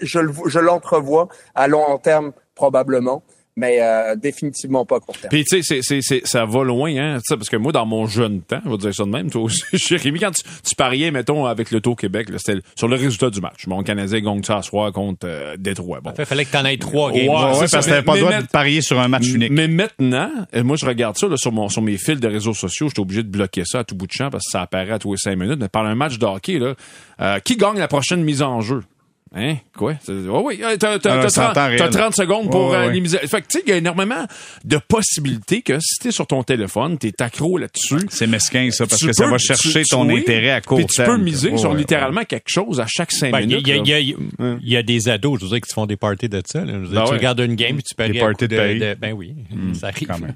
je je l'entrevois à long terme probablement mais euh, définitivement pas à court terme. Puis tu sais, c'est, c'est, ça va loin, hein, parce que moi, dans mon jeune temps, je vais dire ça de même, toi aussi, Jérémy, quand tu, tu, pariais, mettons, avec le taux Québec, là, c'était sur le résultat du match. Mon Canadien gagne ça à soir contre euh, Détroit. Bon. Il fallait que t'en aies trois games. Ouais, ouais, ouais parce que t'avais pas le droit de parier sur un match unique. Mais maintenant, moi, je regarde ça là, sur, mon, sur mes fils de réseaux sociaux, j'étais obligé de bloquer ça à tout bout de champ parce que ça apparaît à tous les cinq minutes. Mais par un match de hockey, là, euh, qui gagne la prochaine mise en jeu? Hein? Quoi? Oh oui, t'as, t'as, t'as, 30, t'as 30 secondes pour oh, euh, les mises. Fait que, tu sais, il y a énormément de possibilités que si t'es sur ton téléphone, t'es accro là-dessus. C'est mesquin, ça, parce que ça va chercher ton intérêt à court terme. tu peux miser sur littéralement quelque chose à chaque 5 ben, minutes. Il y, y, y, y, a des ados, je veux dire, qui se font des parties de ça. Là. Je veux dire, ben tu ouais. regardes une game puis tu paries des parties de, de, de, Ben oui, mmh, ça arrive. Quand même.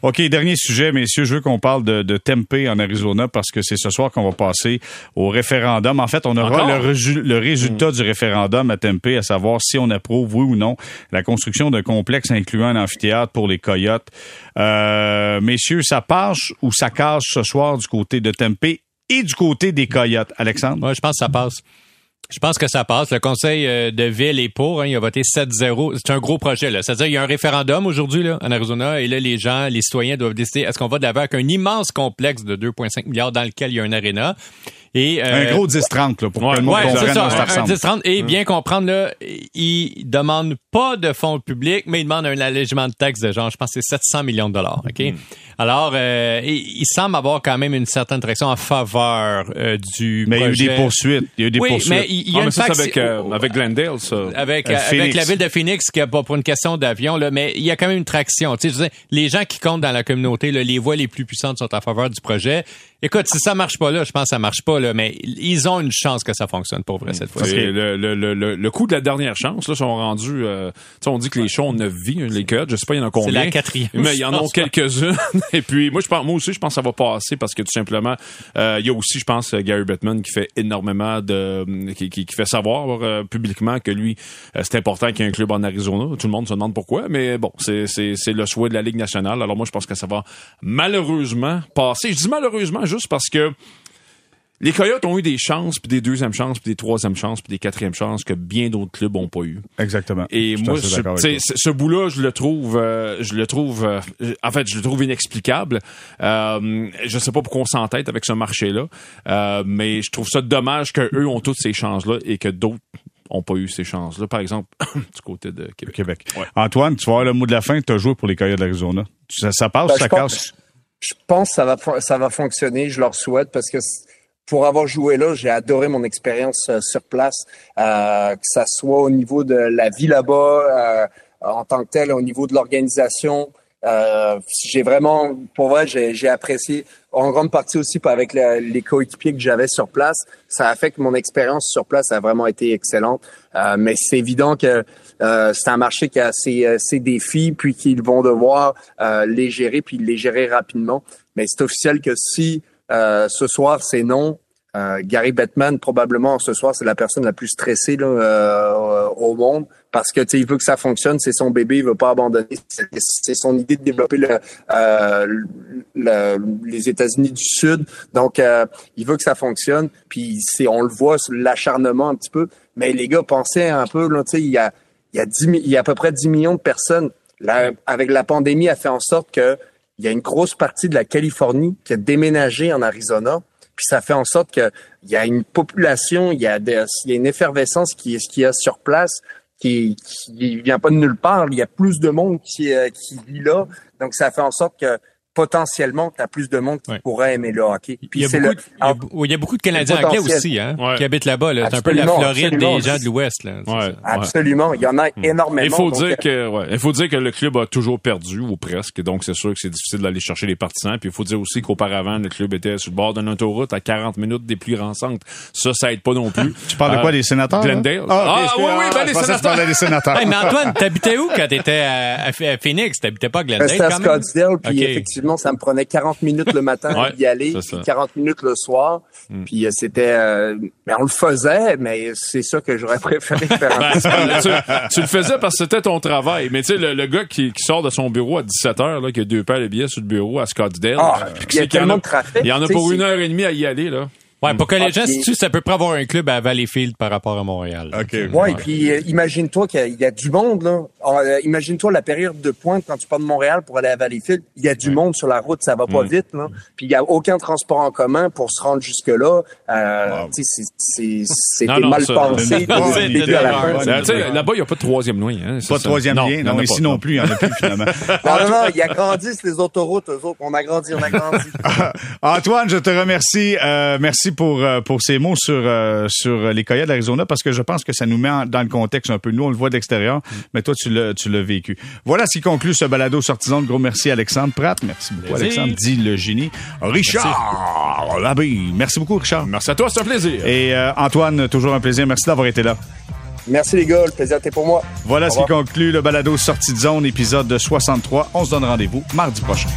OK, dernier sujet, messieurs. Je veux qu'on parle de, de Tempe en Arizona parce que c'est ce soir qu'on va passer au référendum. En fait, on aura le, le, résultat mmh. du référendum à Tempe, à savoir si on approuve, oui ou non, la construction d'un complexe incluant un amphithéâtre pour les Coyotes. Euh, messieurs, ça passe ou ça casse ce soir du côté de Tempe et du côté des Coyotes? Alexandre? Moi, je pense que ça passe. Je pense que ça passe. Le conseil de ville est pour. Hein, il a voté 7-0. C'est un gros projet. C'est-à-dire il y a un référendum aujourd'hui en Arizona et là, les gens, les citoyens doivent décider est-ce qu'on va de l'avant avec un immense complexe de 2,5 milliards dans lequel il y a un aréna? Et, euh, un gros 10-30 là, pour ouais, que le monde ouais, comprenne ça, ça un 10-30. Et Hum. bien comprendre, là, il demande pas de fonds publics, mais il demande un allègement de taxes de genre, je pense que c'est 700 millions de dollars. OK? Hum. Alors, euh, il semble avoir quand même une certaine direction en faveur euh, du Mais projet. il y a eu des poursuites. Il y a eu des oui, poursuites. mais il y a Ah, mais une ça, c'est faction- avec, euh, avec Glendale, ça. avec, Euh, avec Phoenix. la ville de Phoenix, qui a pas pour une question d'avion, là, mais il y a quand même une traction. Tu sais, je veux dire, les gens qui comptent dans la communauté, là, les voix les plus puissantes sont en faveur du projet. Écoute, si ça marche pas là, je pense que ça marche pas là, mais ils ont une chance que ça fonctionne pour vrai cette fois. C'est le, le, le, le, le coup de la dernière chance, là, sont rendus, euh, on dit que les shows ont neuf vies, hein, les codes, je sais pas, il y en a combien. C'est la quatrième. Mais il y en a quelques-unes. Et puis, moi, je pense, moi aussi, je pense que ça va passer parce que tout simplement, euh, il y a aussi, je pense, Gary Bettman qui fait énormément de, qui, qui, qui fait savoir euh, publiquement que lui, euh, c'est important qu'il y ait un club en Arizona. Tout le monde se demande pourquoi, mais bon, c'est, c'est, c'est le souhait de la Ligue nationale. Alors moi, je pense que ça va malheureusement passer. Je dis malheureusement juste parce que les Coyotes ont eu des chances, puis des deuxièmes chances, puis des troisièmes chances, puis des quatrièmes chances que bien d'autres clubs ont pas eu. Exactement. Et moi, je- ce ce bout-là, je le trouve, euh, je le trouve, euh, en fait, je le trouve inexplicable. Euh, je sais pas pourquoi on s'entête avec ce marché-là, euh, mais je trouve ça dommage que eux ont toutes ces chances-là et que d'autres ont pas eu ces chances-là. Par exemple, du côté de Québec. Québec. Ouais. Antoine, tu vas avoir le mot de la fin. Tu as joué pour les Coyotes d'Arizona. Ça, ça passe Ben, ça casse? Je pense que ça va, ça va fonctionner. Je leur souhaite parce que pour avoir joué là, j'ai adoré mon expérience euh, sur place, euh, que ça soit au niveau de la vie là-bas, euh, en tant que tel, au niveau de l'organisation. J'ai vraiment, pour vrai, j'ai apprécié en grande partie aussi avec les coéquipiers que j'avais sur place. Ça a fait que mon expérience sur place a vraiment été excellente. Mais c'est évident que euh, c'est un marché qui a ses, euh, ses défis, puis qu'ils vont devoir euh, les gérer, puis les gérer rapidement. Mais c'est officiel que si euh, ce soir c'est non, euh, Gary Bettman probablement ce soir c'est la personne la plus stressée là, au monde parce que il veut que ça fonctionne, c'est son bébé, il veut pas abandonner. C'est- son idée de développer le, euh, le- les États-Unis du Sud, donc euh, il veut que ça fonctionne. Puis c'est, on le voit, l'acharnement un petit peu. Mais les gars, pensez un peu là, tu sais, il y a il y a 10 mi- il y a à peu près 10 millions de personnes. Avec la pandémie, a fait en sorte que il y a une grosse partie de la Californie qui a déménagé en Arizona. Puis ça fait en sorte que il y a une population, il y a, des- il y a une effervescence qui, qui y a sur place, qui, qui vient pas de nulle part. Il y a plus de monde qui, euh, qui vit là. Donc ça fait en sorte que potentiellement, tu as plus de monde qui Ouais. pourrait aimer le hockey. Il y, a c'est beaucoup, le, de- il y a beaucoup de Canadiens anglais aussi hein, Ouais. qui habitent là-bas. Là. C'est un peu la Floride des gens de l'Ouest. là. Ouais. absolument, il y en a énormément. Il faut donc, dire euh, que ouais, il faut dire que le club a toujours perdu ou presque, donc c'est sûr que c'est difficile d'aller chercher les partisans. Puis il faut dire aussi qu'auparavant le club était sur le bord d'une autoroute à 40 minutes des plus grands centres. Ça, ça aide pas non plus. Tu parles de quoi, Euh, des sénateurs? Glendale. Ah, excuse- oui, oui, ben, les sénateurs. parlais des sénateurs. Hey, mais Antoine, t'habitais où quand t'étais à, à, à Phoenix? T'habitais pas à Glendale C'était à? Scottsdale, puis. Effectivement, ça me prenait 40 minutes le matin Ouais, d'y aller, puis ça. 40 minutes le soir. Puis euh, c'était... euh, mais on le faisait, mais c'est ça que j'aurais préféré faire. Ben, tu, tu le faisais parce que c'était ton travail. Mais tu sais, le, le gars qui, qui sort de son bureau à 17 h là, qui a deux paires de billets sur le bureau à Scottsdale. Ah, puis il y a tellement de trafic, Il y en a pour une heure et demie à y aller, là. Ouais, pour que les gens Ah, se tuent, ça peut pas avoir un club à Valleyfield par rapport à Montréal. OK. Ouais, et puis euh, imagine-toi qu'il y a- il y, a du monde là. Alors, euh, imagine-toi la période de pointe quand tu pars de Montréal pour aller à Valleyfield. Il y a du monde sur la route, ça va pas vite là. Puis il y a aucun transport en commun pour se rendre jusque là. Euh, tu sais, c'est- c'est c'était Non, non, mal ça- pensé Là-bas, il n'y a pas de troisième lien. Hein, Pas de troisième lien. Non, ici non plus, il n'y en a plus finalement. Non, non, non, ils agrandissent les autoroutes, eux autres. On a grandi, on a grandi. Antoine, je te remercie. Euh, merci pour euh, pour ces mots sur euh, sur les Coyotes d'Arizona parce que je pense que ça nous met dans le contexte un peu. Nous, on le voit de l'extérieur, mais toi, tu l'as tu l'as vécu. Voilà ce qui conclut ce balado sortison. Gros merci Alexandre Pratt. Merci beaucoup Plaisir. Alexandre. Dit le génie. Richard Labbé. Merci beaucoup Richard. Merci à toi, c'est un plaisir. Et euh, Antoine, toujours un plaisir. Merci d'avoir été là. Merci les gars, le plaisir était pour moi. Voilà Au ce qui conclut le balado sortie de zone épisode 63. On se donne rendez-vous mardi prochain.